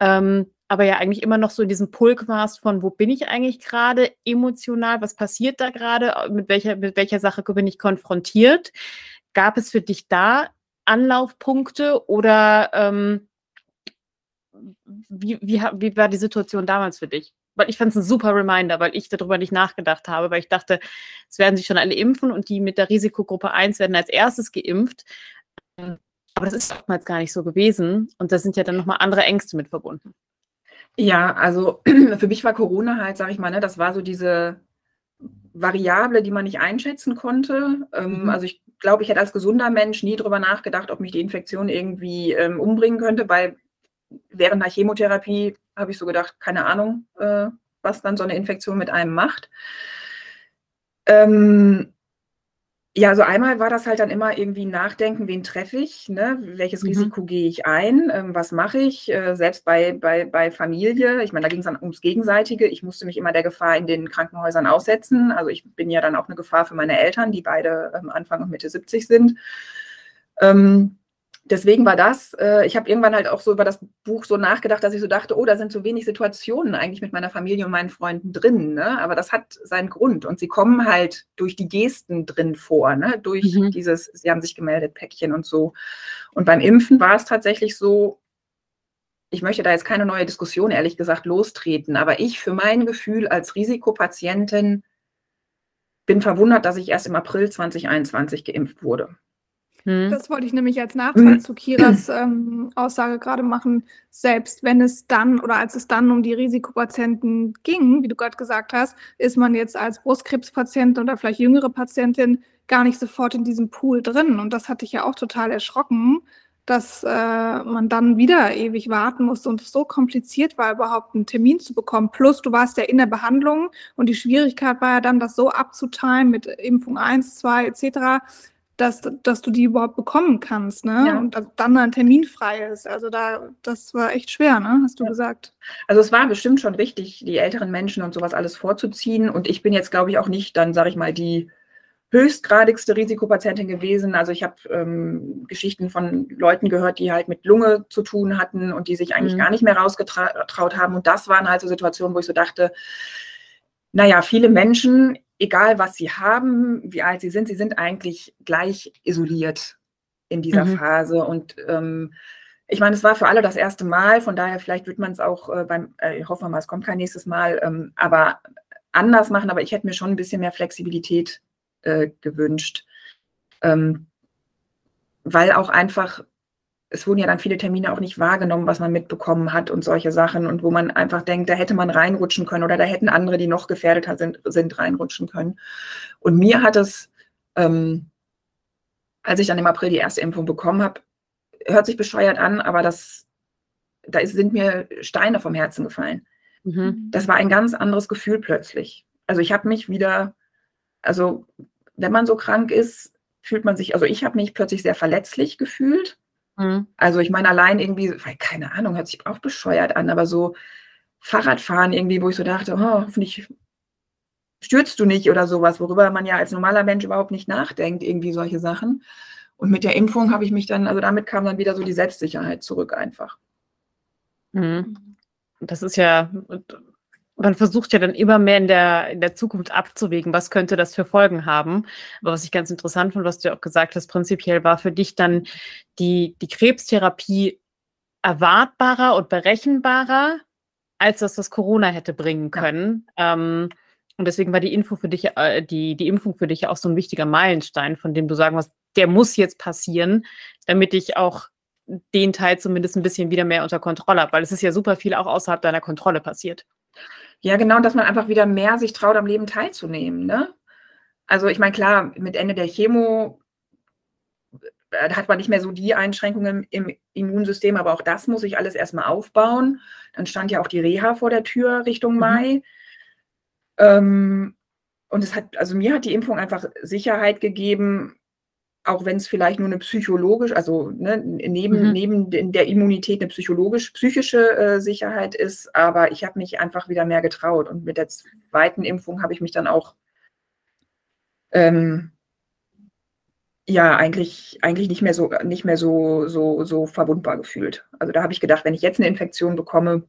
ähm, aber ja eigentlich immer noch so in diesem Pulk warst von, wo bin ich eigentlich gerade emotional, was passiert da gerade, mit welcher, mit welcher Sache bin ich konfrontiert. Gab es für dich da Anlaufpunkte oder ähm, wie, wie, wie war die Situation damals für dich? Weil ich fand es ein super Reminder, weil ich darüber nicht nachgedacht habe, weil ich dachte, es werden sich schon alle impfen und die mit der Risikogruppe 1 werden als erstes geimpft. Aber das ist oftmals gar nicht so gewesen und da sind ja dann nochmal andere Ängste mit verbunden. Ja, also für mich war Corona halt, sag ich mal, ne, das war so diese Variable, die man nicht einschätzen konnte. Ähm, mhm. Also ich glaube, ich hätte als gesunder Mensch nie darüber nachgedacht, ob mich die Infektion irgendwie ähm, umbringen könnte. Weil während der Chemotherapie habe ich so gedacht, keine Ahnung, äh, was dann so eine Infektion mit einem macht. Ähm, ja, also einmal war das halt dann immer irgendwie nachdenken, wen treffe ich, ne? welches mhm. Risiko gehe ich ein, ähm, was mache ich, äh, selbst bei, bei, bei Familie. Ich meine, da ging es dann ums Gegenseitige. Ich musste mich immer der Gefahr in den Krankenhäusern aussetzen. Also ich bin ja dann auch eine Gefahr für meine Eltern, die beide ähm, Anfang und Mitte 70 sind. Ähm, deswegen war das, äh, ich habe irgendwann halt auch so über das Buch so nachgedacht, dass ich so dachte, oh, da sind so wenig Situationen eigentlich mit meiner Familie und meinen Freunden drin. Ne? Aber das hat seinen Grund und sie kommen halt durch die Gesten drin vor, ne? durch mhm. dieses, sie haben sich gemeldet, Päckchen und so. Und beim Impfen war es tatsächlich so, ich möchte da jetzt keine neue Diskussion, ehrlich gesagt, lostreten, aber ich für mein Gefühl als Risikopatientin bin verwundert, dass ich erst im April 2021 geimpft wurde. Hm. Das wollte ich nämlich als Nachteil zu Kiras ähm, Aussage gerade machen. Selbst wenn es dann oder als es dann um die Risikopatienten ging, wie du gerade gesagt hast, ist man jetzt als Brustkrebspatient oder vielleicht jüngere Patientin gar nicht sofort in diesem Pool drin. Und das hatte ich ja auch total erschrocken, dass äh, man dann wieder ewig warten musste und es so kompliziert war, überhaupt einen Termin zu bekommen. Plus, du warst ja in der Behandlung und die Schwierigkeit war ja dann, das so abzutimen mit Impfung 1, 2 etc dass, dass du die überhaupt bekommen kannst, ne? Ja. Und dann ein Termin frei ist. Also da, das war echt schwer, ne? Hast du ja. gesagt. Also es war bestimmt schon wichtig, die älteren Menschen und sowas alles vorzuziehen. Und ich bin jetzt, glaube ich, auch nicht dann, sage ich mal, die höchstgradigste Risikopatientin gewesen. Also ich habe ähm, Geschichten von Leuten gehört, die halt mit Lunge zu tun hatten und die sich eigentlich mhm. gar nicht mehr rausgetraut haben. Und das waren halt so Situationen, wo ich so dachte, naja, viele Menschen egal was sie haben, wie alt sie sind, sie sind eigentlich gleich isoliert in dieser mhm. Phase. Und ähm, ich meine, es war für alle das erste Mal, von daher vielleicht wird man es auch äh, beim, äh, ich hoffe mal, es kommt kein nächstes Mal, ähm, aber anders machen. Aber ich hätte mir schon ein bisschen mehr Flexibilität äh, gewünscht, ähm, weil auch einfach es wurden ja dann viele Termine auch nicht wahrgenommen, was man mitbekommen hat und solche Sachen und wo man einfach denkt, da hätte man reinrutschen können oder da hätten andere, die noch gefährdeter sind, sind reinrutschen können. Und mir hat es, ähm, als ich dann im April die erste Impfung bekommen habe, hört sich bescheuert an, aber das, da ist, sind mir Steine vom Herzen gefallen. Mhm. Das war ein ganz anderes Gefühl plötzlich. Also ich habe mich wieder, also wenn man so krank ist, fühlt man sich, also ich habe mich plötzlich sehr verletzlich gefühlt Mhm. Also ich meine, allein irgendwie, keine Ahnung, hört sich auch bescheuert an, aber so Fahrradfahren irgendwie, wo ich so dachte, oh, hoffentlich stürzt du nicht oder sowas, worüber man ja als normaler Mensch überhaupt nicht nachdenkt, irgendwie solche Sachen. Und mit der Impfung habe ich mich dann, also damit kam dann wieder so die Selbstsicherheit zurück einfach. Mhm. Das ist ja, man versucht ja dann immer mehr in der, in der Zukunft abzuwägen, was könnte das für Folgen haben. Aber was ich ganz interessant fand, was du ja auch gesagt hast, prinzipiell war für dich dann die, die Krebstherapie erwartbarer und berechenbarer, als das, was Corona hätte bringen können. Ja. Ähm, und deswegen war die Info für dich, äh, die, die Impfung für dich auch so ein wichtiger Meilenstein, von dem du sagen musst, der muss jetzt passieren, damit ich auch den Teil zumindest ein bisschen wieder mehr unter Kontrolle habe, weil es ist ja super viel auch außerhalb deiner Kontrolle passiert. Ja, genau, dass man einfach wieder mehr sich traut, am Leben teilzunehmen. Ne? Also ich meine, klar, mit Ende der Chemo äh, hat man nicht mehr so die Einschränkungen im Immunsystem, aber auch das muss ich alles erstmal aufbauen. Dann stand ja auch die Reha vor der Tür Richtung mhm. Mai. Ähm, und es hat, also mir hat die Impfung einfach Sicherheit gegeben, auch wenn es vielleicht nur eine psychologisch, also ne, neben, mhm. neben der Immunität eine psychologisch, psychische äh, Sicherheit ist, aber ich habe mich einfach wieder mehr getraut und mit der zweiten Impfung habe ich mich dann auch ähm, ja eigentlich, eigentlich nicht mehr so nicht mehr so, so, so verwundbar gefühlt. Also da habe ich gedacht, wenn ich jetzt eine Infektion bekomme,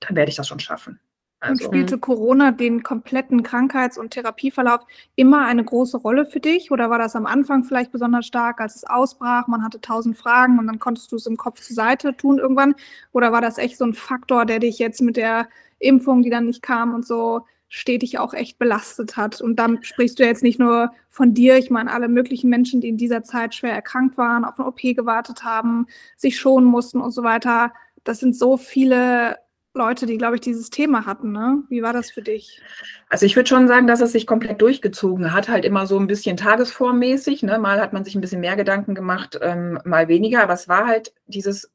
dann werde ich das schon schaffen. Also. Und spielte Corona den kompletten Krankheits- und Therapieverlauf immer eine große Rolle für dich? Oder war das am Anfang vielleicht besonders stark, als es ausbrach? Man hatte tausend Fragen und dann konntest du es im Kopf zur Seite tun irgendwann? Oder war das echt so ein Faktor, der dich jetzt mit der Impfung, die dann nicht kam und so stetig auch echt belastet hat? Und dann sprichst du jetzt nicht nur von dir, ich meine alle möglichen Menschen, die in dieser Zeit schwer erkrankt waren, auf eine OP gewartet haben, sich schonen mussten und so weiter. Das sind so viele Leute, die, glaube ich, dieses Thema hatten. Ne? Wie war das für dich? Also ich würde schon sagen, dass es sich komplett durchgezogen hat, halt immer so ein bisschen tagesformmäßig. Ne? Mal hat man sich ein bisschen mehr Gedanken gemacht, ähm, mal weniger. Aber es war halt dieses,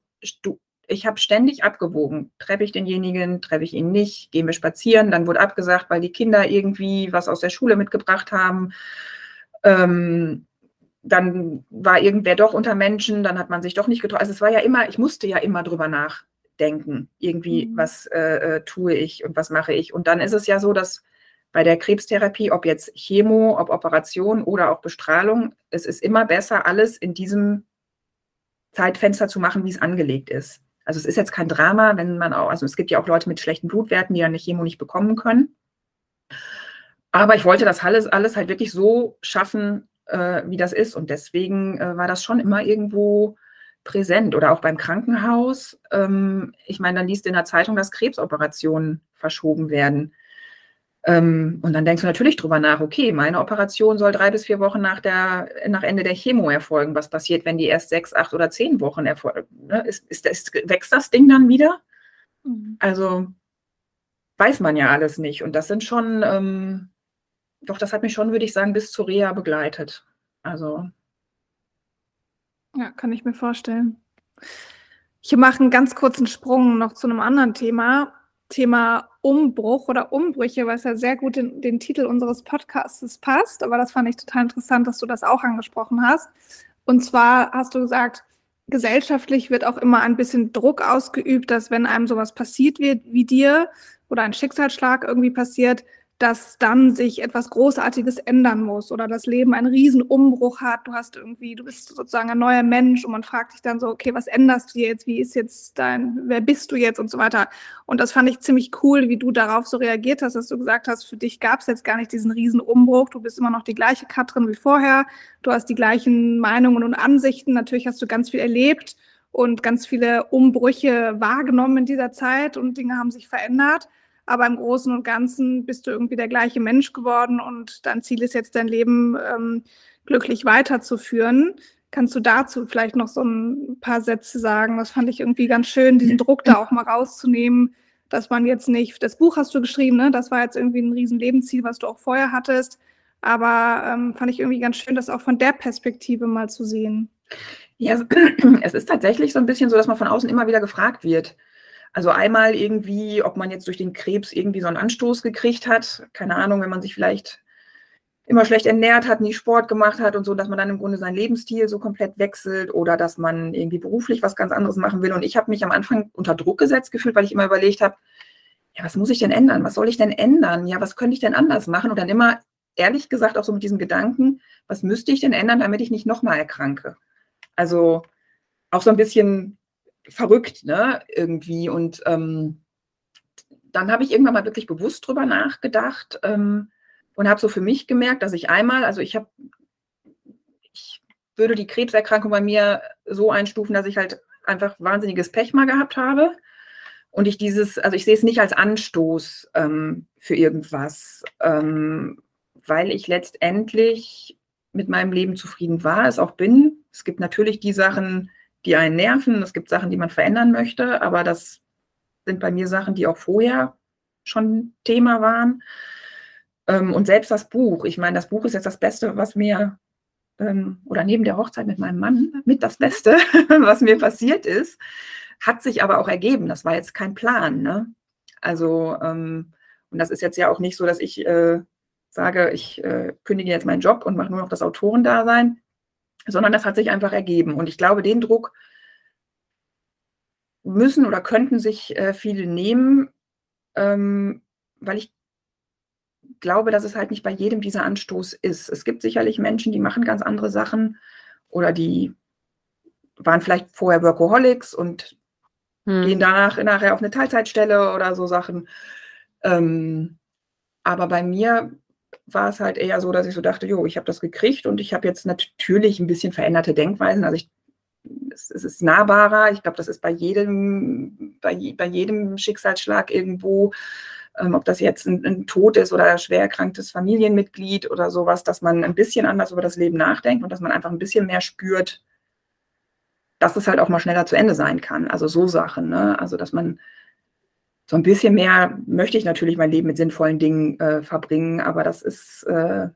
ich habe ständig abgewogen. Treffe ich denjenigen, treffe ich ihn nicht, gehen wir spazieren. Dann wurde abgesagt, weil die Kinder irgendwie was aus der Schule mitgebracht haben. Ähm, dann war irgendwer doch unter Menschen, dann hat man sich doch nicht getroffen. Also es war ja immer, ich musste ja immer drüber nach denken. Irgendwie, mhm. was äh, äh, tue ich und was mache ich? Und dann ist es ja so, dass bei der Krebstherapie, ob jetzt Chemo, ob Operation oder auch Bestrahlung, es ist immer besser, alles in diesem Zeitfenster zu machen, wie es angelegt ist. Also es ist jetzt kein Drama, wenn man auch, also es gibt ja auch Leute mit schlechten Blutwerten, die dann eine Chemo nicht bekommen können. Aber ich wollte das alles, alles halt wirklich so schaffen, äh, wie das ist. Und deswegen äh, war das schon immer irgendwo präsent oder auch beim Krankenhaus. Ähm, ich meine, dann liest du in der Zeitung, dass Krebsoperationen verschoben werden. Ähm, und dann denkst du natürlich drüber nach, okay, meine Operation soll drei bis vier Wochen nach, der, nach Ende der Chemo erfolgen. Was passiert, wenn die erst sechs, acht oder zehn Wochen erfolgen? Ne? Ist, ist, ist, wächst das Ding dann wieder? Mhm. Also weiß man ja alles nicht. Und das sind schon, ähm, doch, das hat mich schon, würde ich sagen, bis zur Reha begleitet. Also ja, kann ich mir vorstellen. Ich mache einen ganz kurzen Sprung noch zu einem anderen Thema. Thema Umbruch oder Umbrüche, was ja sehr gut in den Titel unseres Podcasts passt. Aber das fand ich total interessant, dass du das auch angesprochen hast. Und zwar hast du gesagt, gesellschaftlich wird auch immer ein bisschen Druck ausgeübt, dass wenn einem sowas passiert wird wie dir oder ein Schicksalsschlag irgendwie passiert, dass dann sich etwas Großartiges ändern muss oder das Leben einen riesen Umbruch hat. Du hast irgendwie, du bist sozusagen ein neuer Mensch und man fragt dich dann so, okay, was änderst du jetzt? Wie ist jetzt dein, wer bist du jetzt und so weiter. Und das fand ich ziemlich cool, wie du darauf so reagiert hast, dass du gesagt hast, für dich gab es jetzt gar nicht diesen riesen Umbruch. Du bist immer noch die gleiche Katrin wie vorher. Du hast die gleichen Meinungen und Ansichten. Natürlich hast du ganz viel erlebt und ganz viele Umbrüche wahrgenommen in dieser Zeit und Dinge haben sich verändert aber im Großen und Ganzen bist du irgendwie der gleiche Mensch geworden und dein Ziel ist jetzt, dein Leben ähm, glücklich weiterzuführen. Kannst du dazu vielleicht noch so ein paar Sätze sagen? Das fand ich irgendwie ganz schön, diesen Druck da auch mal rauszunehmen, dass man jetzt nicht, das Buch hast du geschrieben, ne? das war jetzt irgendwie ein riesen Lebensziel, was du auch vorher hattest, aber ähm, fand ich irgendwie ganz schön, das auch von der Perspektive mal zu sehen. Ja, es ist tatsächlich so ein bisschen so, dass man von außen immer wieder gefragt wird. Also einmal irgendwie, ob man jetzt durch den Krebs irgendwie so einen Anstoß gekriegt hat. Keine Ahnung, wenn man sich vielleicht immer schlecht ernährt hat, nie Sport gemacht hat und so, dass man dann im Grunde seinen Lebensstil so komplett wechselt oder dass man irgendwie beruflich was ganz anderes machen will. Und ich habe mich am Anfang unter Druck gesetzt gefühlt, weil ich immer überlegt habe, ja, was muss ich denn ändern? Was soll ich denn ändern? Ja, was könnte ich denn anders machen? Und dann immer, ehrlich gesagt, auch so mit diesem Gedanken, was müsste ich denn ändern, damit ich nicht nochmal erkranke? Also auch so ein bisschen verrückt, ne, irgendwie. Und ähm, dann habe ich irgendwann mal wirklich bewusst drüber nachgedacht ähm, und habe so für mich gemerkt, dass ich einmal, also ich habe, ich würde die Krebserkrankung bei mir so einstufen, dass ich halt einfach wahnsinniges Pech mal gehabt habe. Und ich dieses, also ich sehe es nicht als Anstoß ähm, für irgendwas, ähm, weil ich letztendlich mit meinem Leben zufrieden war, es auch bin. Es gibt natürlich die Sachen, die einen nerven. Es gibt Sachen, die man verändern möchte, aber das sind bei mir Sachen, die auch vorher schon Thema waren. Ähm, und selbst das Buch, ich meine, das Buch ist jetzt das Beste, was mir, ähm, oder neben der Hochzeit mit meinem Mann, mit das Beste, was mir passiert ist, hat sich aber auch ergeben. Das war jetzt kein Plan. Ne? Also, ähm, und das ist jetzt ja auch nicht so, dass ich äh, sage, ich äh, kündige jetzt meinen Job und mache nur noch das Autorendasein sondern das hat sich einfach ergeben. Und ich glaube, den Druck müssen oder könnten sich äh, viele nehmen, ähm, weil ich glaube, dass es halt nicht bei jedem dieser Anstoß ist. Es gibt sicherlich Menschen, die machen ganz andere Sachen oder die waren vielleicht vorher Workaholics und hm. gehen danach nachher auf eine Teilzeitstelle oder so Sachen. Ähm, aber bei mir war es halt eher so, dass ich so dachte, jo, ich habe das gekriegt und ich habe jetzt natürlich ein bisschen veränderte Denkweisen. Also ich, es, es ist nahbarer. Ich glaube, das ist bei jedem, bei, bei jedem Schicksalsschlag irgendwo, ähm, ob das jetzt ein, ein Tod ist oder ein schwer erkranktes Familienmitglied oder sowas, dass man ein bisschen anders über das Leben nachdenkt und dass man einfach ein bisschen mehr spürt, dass es halt auch mal schneller zu Ende sein kann. Also so Sachen, ne? Also dass man so ein bisschen mehr möchte ich natürlich mein Leben mit sinnvollen Dingen äh, verbringen, aber das ist, äh,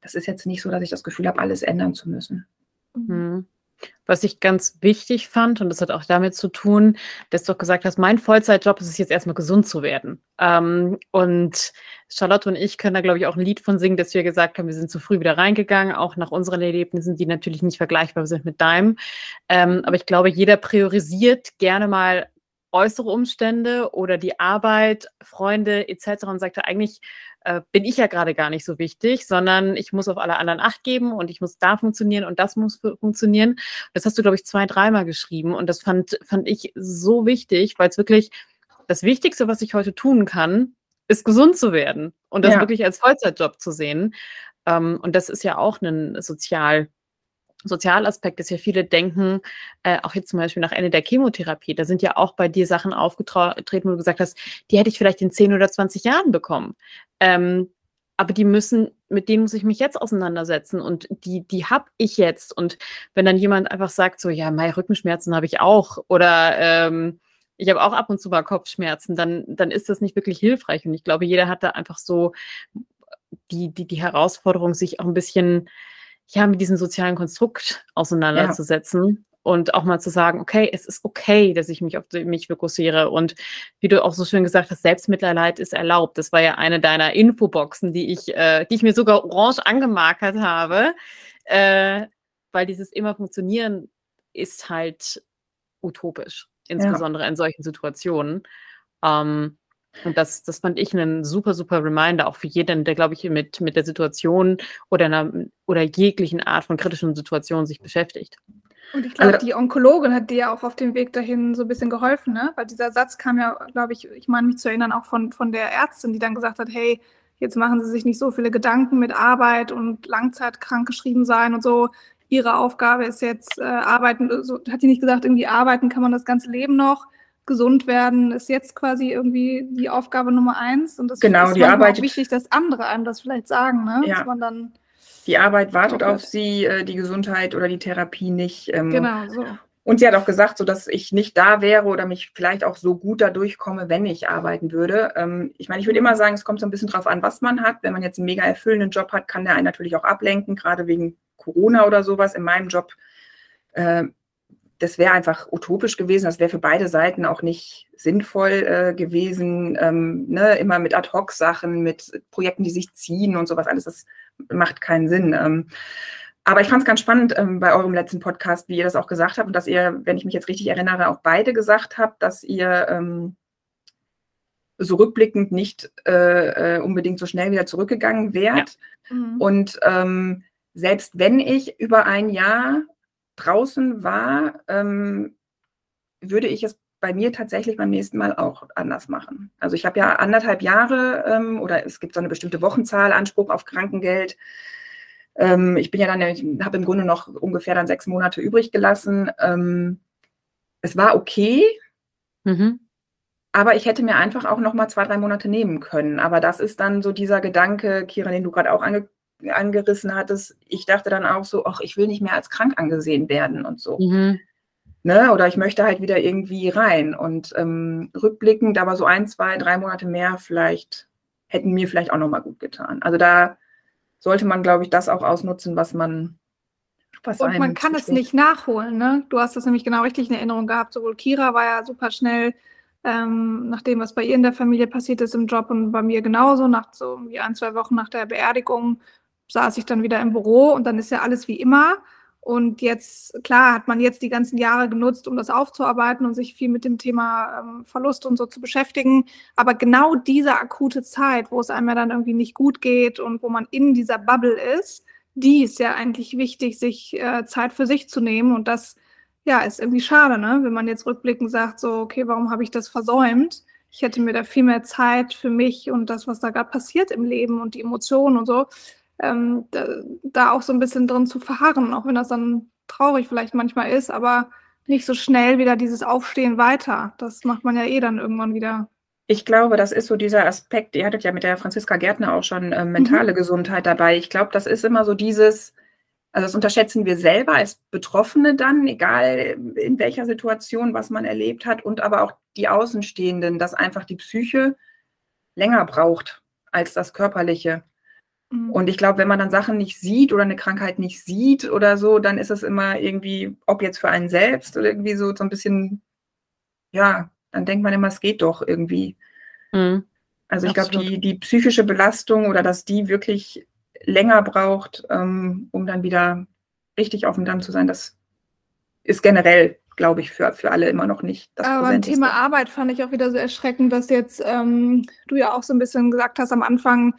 das ist jetzt nicht so, dass ich das Gefühl habe, alles ändern zu müssen. Mhm. Was ich ganz wichtig fand, und das hat auch damit zu tun, dass du auch gesagt hast, mein Vollzeitjob ist es jetzt erstmal gesund zu werden. Ähm, und Charlotte und ich können da, glaube ich, auch ein Lied von singen, dass wir gesagt haben, wir sind zu früh wieder reingegangen, auch nach unseren Erlebnissen, die natürlich nicht vergleichbar sind mit deinem. Ähm, aber ich glaube, jeder priorisiert gerne mal äußere Umstände oder die Arbeit, Freunde etc. und sagte, eigentlich äh, bin ich ja gerade gar nicht so wichtig, sondern ich muss auf alle anderen Acht geben und ich muss da funktionieren und das muss funktionieren. Das hast du, glaube ich, zwei, dreimal geschrieben und das fand, fand ich so wichtig, weil es wirklich das Wichtigste, was ich heute tun kann, ist gesund zu werden und das ja. wirklich als Vollzeitjob zu sehen. Ähm, und das ist ja auch ein sozial Sozialaspekt ist ja, viele denken, äh, auch jetzt zum Beispiel nach Ende der Chemotherapie, da sind ja auch bei dir Sachen aufgetreten, wo du gesagt hast, die hätte ich vielleicht in 10 oder 20 Jahren bekommen. Ähm, aber die müssen, mit denen muss ich mich jetzt auseinandersetzen und die, die habe ich jetzt. Und wenn dann jemand einfach sagt, so, ja, meine Rückenschmerzen habe ich auch oder ähm, ich habe auch ab und zu mal Kopfschmerzen, dann, dann ist das nicht wirklich hilfreich. Und ich glaube, jeder hat da einfach so die, die, die Herausforderung, sich auch ein bisschen ja, mit diesem sozialen Konstrukt auseinanderzusetzen. und auch mal zu sagen, okay, es ist okay, dass ich mich auf mich fokussiere. Und wie du auch so schön gesagt hast, Selbstmitleid ist erlaubt. Das war ja eine deiner Infoboxen, die ich, äh, die ich mir sogar orange angemarkert habe, äh, weil dieses immer funktionieren ist halt utopisch, insbesondere ja. in solchen Situationen. Ähm, und das, das fand ich einen super, super Reminder, auch für jeden, der, glaube ich, mit, mit der Situation oder, einer, oder jeglichen Art von kritischen Situationen sich beschäftigt. Und ich glaube, also, die Onkologin hat dir ja auch auf dem Weg dahin so ein bisschen geholfen, ne? Weil dieser Satz kam ja, glaube ich, ich meine mich zu erinnern, auch von, von der Ärztin, die dann gesagt hat, hey, jetzt machen Sie sich nicht so viele Gedanken mit Arbeit und langzeitkrank geschrieben sein und so. Ihre Aufgabe ist jetzt äh, arbeiten, so, hat die nicht gesagt, irgendwie arbeiten kann man das ganze Leben noch gesund werden ist jetzt quasi irgendwie die Aufgabe Nummer eins. Und das genau, ist die auch wichtig, dass andere einem das vielleicht sagen, ne? Ja. Dass man dann die Arbeit wartet auf sie, äh, die Gesundheit oder die Therapie nicht. Ähm, genau, so. Und sie hat auch gesagt, so dass ich nicht da wäre oder mich vielleicht auch so gut dadurch komme, wenn ich arbeiten würde. Ähm, ich meine, ich würde immer sagen, es kommt so ein bisschen drauf an, was man hat. Wenn man jetzt einen mega erfüllenden Job hat, kann der einen natürlich auch ablenken, gerade wegen Corona oder sowas. In meinem Job äh, das wäre einfach utopisch gewesen. Das wäre für beide Seiten auch nicht sinnvoll äh, gewesen. Ähm, ne? Immer mit Ad-Hoc-Sachen, mit Projekten, die sich ziehen und sowas alles. Das macht keinen Sinn. Ähm, aber ich fand es ganz spannend ähm, bei eurem letzten Podcast, wie ihr das auch gesagt habt und dass ihr, wenn ich mich jetzt richtig erinnere, auch beide gesagt habt, dass ihr ähm, so rückblickend nicht äh, äh, unbedingt so schnell wieder zurückgegangen wärt. Ja. Mhm. Und ähm, selbst wenn ich über ein Jahr draußen war, ähm, würde ich es bei mir tatsächlich beim nächsten Mal auch anders machen. Also ich habe ja anderthalb Jahre ähm, oder es gibt so eine bestimmte Wochenzahl, Anspruch auf Krankengeld. Ähm, ich bin ja dann, ich habe im Grunde noch ungefähr dann sechs Monate übrig gelassen. Ähm, es war okay, mhm. aber ich hätte mir einfach auch noch mal zwei, drei Monate nehmen können. Aber das ist dann so dieser Gedanke, Kira, den du gerade auch ange angerissen hattest, ich dachte dann auch so, ach, ich will nicht mehr als krank angesehen werden und so. Mhm. Ne? Oder ich möchte halt wieder irgendwie rein. Und ähm, rückblickend, aber so ein, zwei, drei Monate mehr vielleicht hätten mir vielleicht auch nochmal gut getan. Also da sollte man, glaube ich, das auch ausnutzen, was man. Was und man kann es nicht nachholen. Ne? Du hast das nämlich genau richtig in Erinnerung gehabt. Sowohl Kira war ja super schnell ähm, nach dem, was bei ihr in der Familie passiert ist im Job und bei mir genauso, nach so irgendwie ein, zwei Wochen nach der Beerdigung saß ich dann wieder im Büro und dann ist ja alles wie immer. Und jetzt, klar, hat man jetzt die ganzen Jahre genutzt, um das aufzuarbeiten und sich viel mit dem Thema ähm, Verlust und so zu beschäftigen. Aber genau diese akute Zeit, wo es einem ja dann irgendwie nicht gut geht und wo man in dieser Bubble ist, die ist ja eigentlich wichtig, sich äh, Zeit für sich zu nehmen. Und das, ja, ist irgendwie schade, ne? wenn man jetzt rückblickend sagt, so, okay, warum habe ich das versäumt? Ich hätte mir da viel mehr Zeit für mich und das, was da gerade passiert im Leben und die Emotionen und so, ähm, da, da, auch so ein bisschen drin zu verharren, auch wenn das dann traurig vielleicht manchmal ist, aber nicht so schnell wieder dieses Aufstehen weiter. Das macht man ja eh dann irgendwann wieder. Ich glaube, das ist so dieser Aspekt, ihr hattet ja mit der Franziska Gärtner auch schon äh, mentale mhm. Gesundheit dabei. Ich glaube, das ist immer so dieses, also das unterschätzen wir selber als Betroffene dann, egal in welcher Situation, was man erlebt hat, und aber auch die Außenstehenden, dass einfach die Psyche länger braucht als das Körperliche. Mhm. Und ich glaube, wenn man dann Sachen nicht sieht oder eine Krankheit nicht sieht oder so, dann ist es immer irgendwie, ob jetzt für einen selbst oder irgendwie so, so ein bisschen, ja, dann denkt man immer, es geht doch irgendwie. Mhm. Also ich glaube, die, die psychische Belastung oder dass die wirklich länger braucht, ähm, um dann wieder richtig auf dem Damm zu sein, das ist generell, glaube ich, für, für alle immer noch nicht das Aber beim Thema Arbeit fand ich auch wieder so erschreckend, dass jetzt ähm, du ja auch so ein bisschen gesagt hast am Anfang,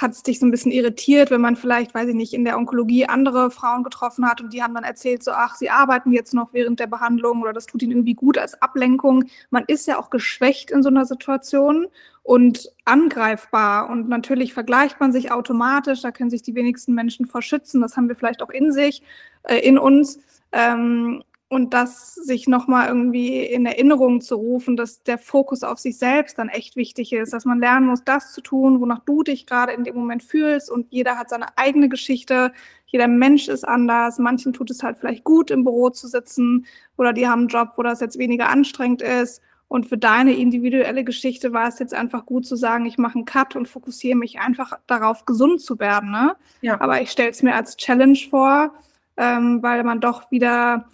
hat es dich so ein bisschen irritiert, wenn man vielleicht, weiß ich nicht, in der Onkologie andere Frauen getroffen hat und die haben dann erzählt, so, ach, sie arbeiten jetzt noch während der Behandlung oder das tut ihnen irgendwie gut als Ablenkung. Man ist ja auch geschwächt in so einer Situation und angreifbar und natürlich vergleicht man sich automatisch, da können sich die wenigsten Menschen vor schützen, das haben wir vielleicht auch in sich, äh, in uns. Ähm, und das sich nochmal irgendwie in Erinnerung zu rufen, dass der Fokus auf sich selbst dann echt wichtig ist, dass man lernen muss, das zu tun, wonach du dich gerade in dem Moment fühlst und jeder hat seine eigene Geschichte, jeder Mensch ist anders, manchen tut es halt vielleicht gut, im Büro zu sitzen oder die haben einen Job, wo das jetzt weniger anstrengend ist und für deine individuelle Geschichte war es jetzt einfach gut zu sagen, ich mache einen Cut und fokussiere mich einfach darauf, gesund zu werden. Ne? Ja. Aber ich stelle es mir als Challenge vor, ähm, weil man doch wieder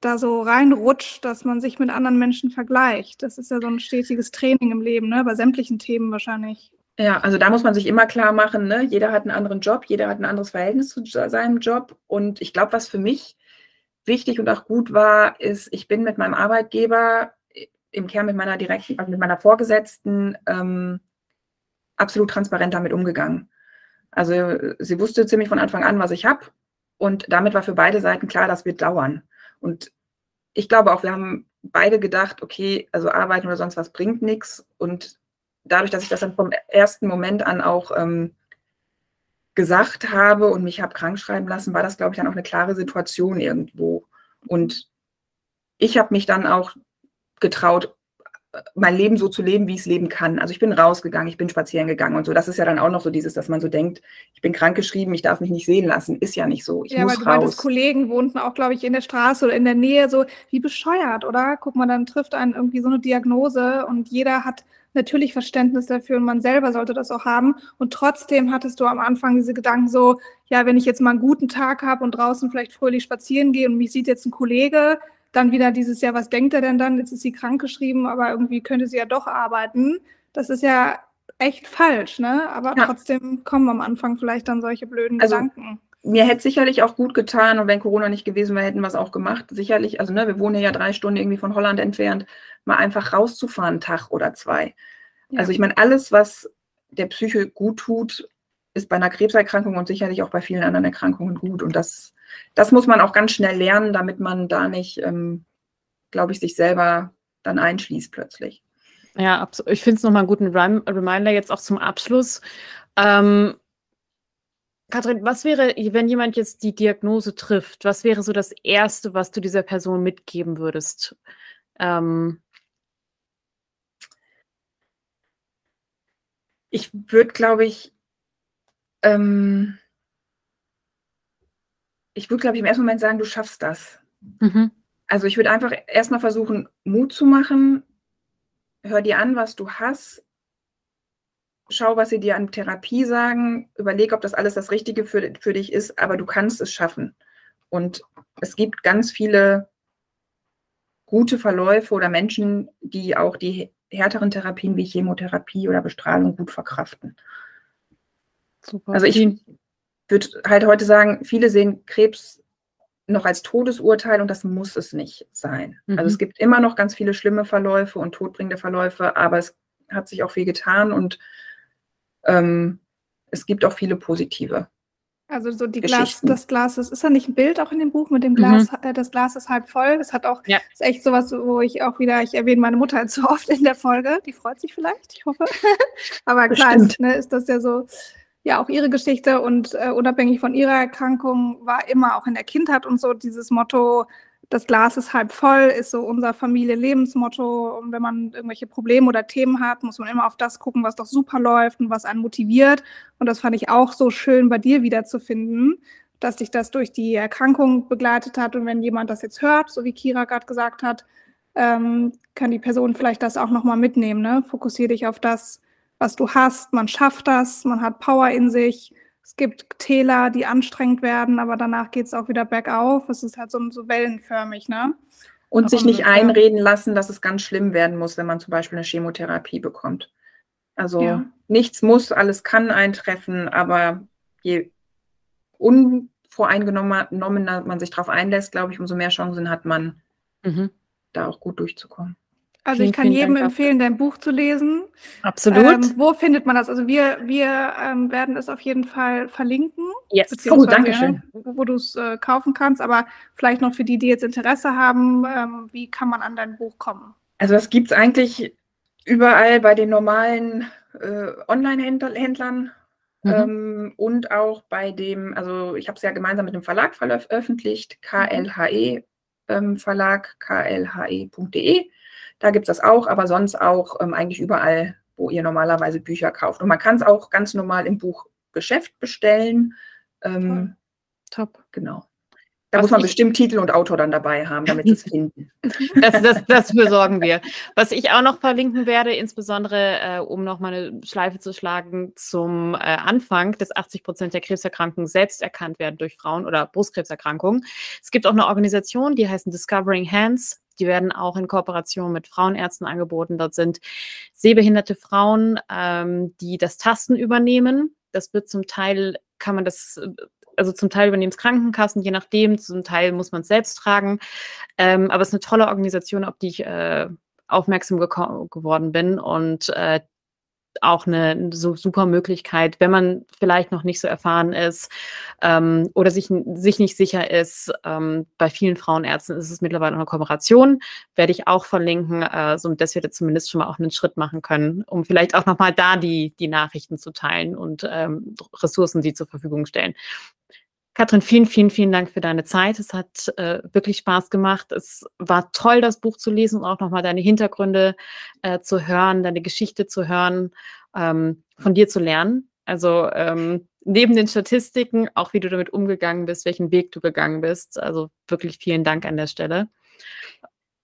da so reinrutscht, dass man sich mit anderen Menschen vergleicht. Das ist ja so ein stetiges Training im Leben, ne? bei sämtlichen Themen wahrscheinlich. Ja, also da muss man sich immer klar machen, ne? jeder hat einen anderen Job, jeder hat ein anderes Verhältnis zu seinem Job. Und ich glaube, was für mich wichtig und auch gut war, ist, ich bin mit meinem Arbeitgeber im Kern mit meiner direkten, also mit meiner Vorgesetzten ähm, absolut transparent damit umgegangen. Also sie wusste ziemlich von Anfang an, was ich habe. Und damit war für beide Seiten klar, das wird dauern. Und ich glaube auch, wir haben beide gedacht, okay, also arbeiten oder sonst was bringt nichts. Und dadurch, dass ich das dann vom ersten Moment an auch ähm, gesagt habe und mich habe krank schreiben lassen, war das, glaube ich, dann auch eine klare Situation irgendwo. Und ich habe mich dann auch getraut, mein Leben so zu leben, wie ich es leben kann. Also ich bin rausgegangen, ich bin spazieren gegangen und so. Das ist ja dann auch noch so dieses, dass man so denkt, ich bin krankgeschrieben, ich darf mich nicht sehen lassen. Ist ja nicht so. Ich ja, muss weil raus. Kollegen wohnten auch, glaube ich, in der Straße oder in der Nähe so, wie bescheuert, oder? Guck mal, dann trifft einen irgendwie so eine Diagnose und jeder hat natürlich Verständnis dafür und man selber sollte das auch haben. Und trotzdem hattest du am Anfang diese Gedanken so, ja, wenn ich jetzt mal einen guten Tag habe und draußen vielleicht fröhlich spazieren gehe und mich sieht jetzt ein Kollege, dann wieder dieses Jahr, was denkt er denn dann? Jetzt ist sie krankgeschrieben, aber irgendwie könnte sie ja doch arbeiten. Das ist ja echt falsch, ne? Aber ja. trotzdem kommen am Anfang vielleicht dann solche blöden also, Gedanken. Mir hätte sicherlich auch gut getan, und wenn Corona nicht gewesen wäre, hätten wir es auch gemacht. Sicherlich, also ne, wir wohnen ja drei Stunden irgendwie von Holland entfernt, mal einfach rauszufahren, einen Tag oder zwei. Ja. Also ich meine, alles, was der Psyche gut tut, ist bei einer Krebserkrankung und sicherlich auch bei vielen anderen Erkrankungen gut. Und das das muss man auch ganz schnell lernen, damit man da nicht, ähm, glaube ich, sich selber dann einschließt plötzlich. Ja, absolut. Ich finde es nochmal einen guten Rem Reminder jetzt auch zum Abschluss. Ähm, Katrin, was wäre, wenn jemand jetzt die Diagnose trifft, was wäre so das Erste, was du dieser Person mitgeben würdest? Ähm, ich würde, glaube ich, ähm, ich würde, glaube ich, im ersten Moment sagen, du schaffst das. Mhm. Also ich würde einfach erstmal versuchen, Mut zu machen. Hör dir an, was du hast. Schau, was sie dir an Therapie sagen. Überleg, ob das alles das Richtige für, für dich ist, aber du kannst es schaffen. Und es gibt ganz viele gute Verläufe oder Menschen, die auch die härteren Therapien wie Chemotherapie oder Bestrahlung gut verkraften. Super. Also ich, würde halt heute sagen, viele sehen Krebs noch als Todesurteil und das muss es nicht sein. Mhm. Also es gibt immer noch ganz viele schlimme Verläufe und todbringende Verläufe, aber es hat sich auch viel getan und ähm, es gibt auch viele positive. Also so die Glas, das Glas ist, ist da nicht ein Bild auch in dem Buch mit dem Glas, mhm. äh, das Glas ist halb voll. Das hat auch, ja. ist echt sowas, wo ich auch wieder, ich erwähne meine Mutter halt so oft in der Folge, die freut sich vielleicht, ich hoffe. Aber klar ist, ne, ist das ja so, ja auch ihre Geschichte und äh, unabhängig von ihrer Erkrankung war immer auch in der Kindheit und so dieses Motto, das Glas ist halb voll, ist so unser Familie-Lebensmotto. Und wenn man irgendwelche Probleme oder Themen hat, muss man immer auf das gucken, was doch super läuft und was einen motiviert. Und das fand ich auch so schön bei dir wiederzufinden, dass dich das durch die Erkrankung begleitet hat. Und wenn jemand das jetzt hört, so wie Kira gerade gesagt hat, ähm, kann die Person vielleicht das auch nochmal mitnehmen. Ne? Fokussiere dich auf das, was du hast. Man schafft das, man hat Power in sich. Es gibt Täler, die anstrengend werden, aber danach geht es auch wieder bergauf. Es ist halt so, so wellenförmig, ne? Und sich nicht einreden lassen, dass es ganz schlimm werden muss, wenn man zum Beispiel eine Chemotherapie bekommt. Also ja. nichts muss, alles kann eintreffen, aber je unvoreingenommener man sich darauf einlässt, glaube ich, umso mehr Chancen hat man, mhm. da auch gut durchzukommen. Also vielen, ich kann jedem Dank empfehlen, dein Buch zu lesen. Absolut. Ähm, wo findet man das? Also wir, wir ähm, werden es auf jeden Fall verlinken. Yes. Oh, danke schön. wo, wo du es äh, kaufen kannst. Aber vielleicht noch für die, die jetzt Interesse haben, ähm, wie kann man an dein Buch kommen? Also das gibt es eigentlich überall bei den normalen äh, Online-Händlern. Mhm. Ähm, und auch bei dem, also ich habe es ja gemeinsam mit dem Verlag veröffentlicht, KLHE ähm, Verlag, klhe.de. Da gibt es das auch, aber sonst auch ähm, eigentlich überall, wo ihr normalerweise Bücher kauft. Und man kann es auch ganz normal im Buchgeschäft bestellen. Ähm, Top. Genau. Da muss man bestimmt Titel und Autor dann dabei haben, damit sie es finden. Das, das, das besorgen wir. Was ich auch noch verlinken werde, insbesondere äh, um noch mal eine Schleife zu schlagen zum äh, Anfang, dass 80 Prozent der Krebserkrankungen selbst erkannt werden durch Frauen oder Brustkrebserkrankungen. Es gibt auch eine Organisation, die heißt Discovering Hands. Die werden auch in Kooperation mit Frauenärzten angeboten. Dort sind sehbehinderte Frauen, ähm, die das Tasten übernehmen. Das wird zum Teil, kann man das also zum Teil übernehmen es Krankenkassen, je nachdem, zum Teil muss man es selbst tragen. Ähm, aber es ist eine tolle Organisation, auf die ich äh, aufmerksam geworden bin und äh, auch eine so super Möglichkeit, wenn man vielleicht noch nicht so erfahren ist ähm, oder sich, sich nicht sicher ist. Ähm, bei vielen Frauenärzten ist es mittlerweile eine Kooperation, werde ich auch verlinken, äh, so dass wir da zumindest schon mal auch einen Schritt machen können, um vielleicht auch nochmal da die, die Nachrichten zu teilen und ähm, Ressourcen, die zur Verfügung stellen. Katrin, vielen, vielen, vielen Dank für deine Zeit. Es hat äh, wirklich Spaß gemacht. Es war toll, das Buch zu lesen und auch nochmal deine Hintergründe äh, zu hören, deine Geschichte zu hören, ähm, von dir zu lernen. Also ähm, neben den Statistiken, auch wie du damit umgegangen bist, welchen Weg du gegangen bist. Also wirklich vielen Dank an der Stelle.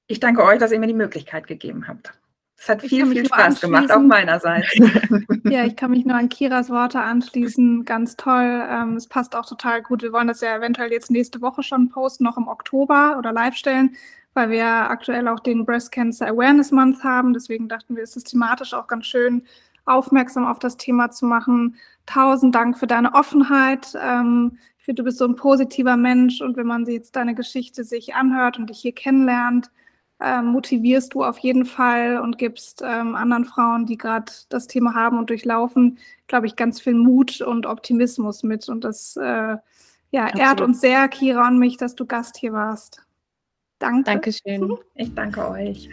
Ich danke euch, dass ihr mir die Möglichkeit gegeben habt. Es hat viel, viel Spaß gemacht, auch meinerseits. ja, ich kann mich nur an Kiras Worte anschließen. Ganz toll. Ähm, es passt auch total gut. Wir wollen das ja eventuell jetzt nächste Woche schon posten, noch im Oktober oder live stellen, weil wir aktuell auch den Breast Cancer Awareness Month haben. Deswegen dachten wir, es ist thematisch auch ganz schön, aufmerksam auf das Thema zu machen. Tausend Dank für deine Offenheit. Ähm, ich finde, du bist so ein positiver Mensch und wenn man jetzt deine Geschichte sich anhört und dich hier kennenlernt, ähm, motivierst du auf jeden Fall und gibst ähm, anderen Frauen, die gerade das Thema haben und durchlaufen, glaube ich, ganz viel Mut und Optimismus mit. Und das äh, ja, ehrt uns sehr, Kira und mich, dass du Gast hier warst. Danke. Dankeschön. Ich danke euch.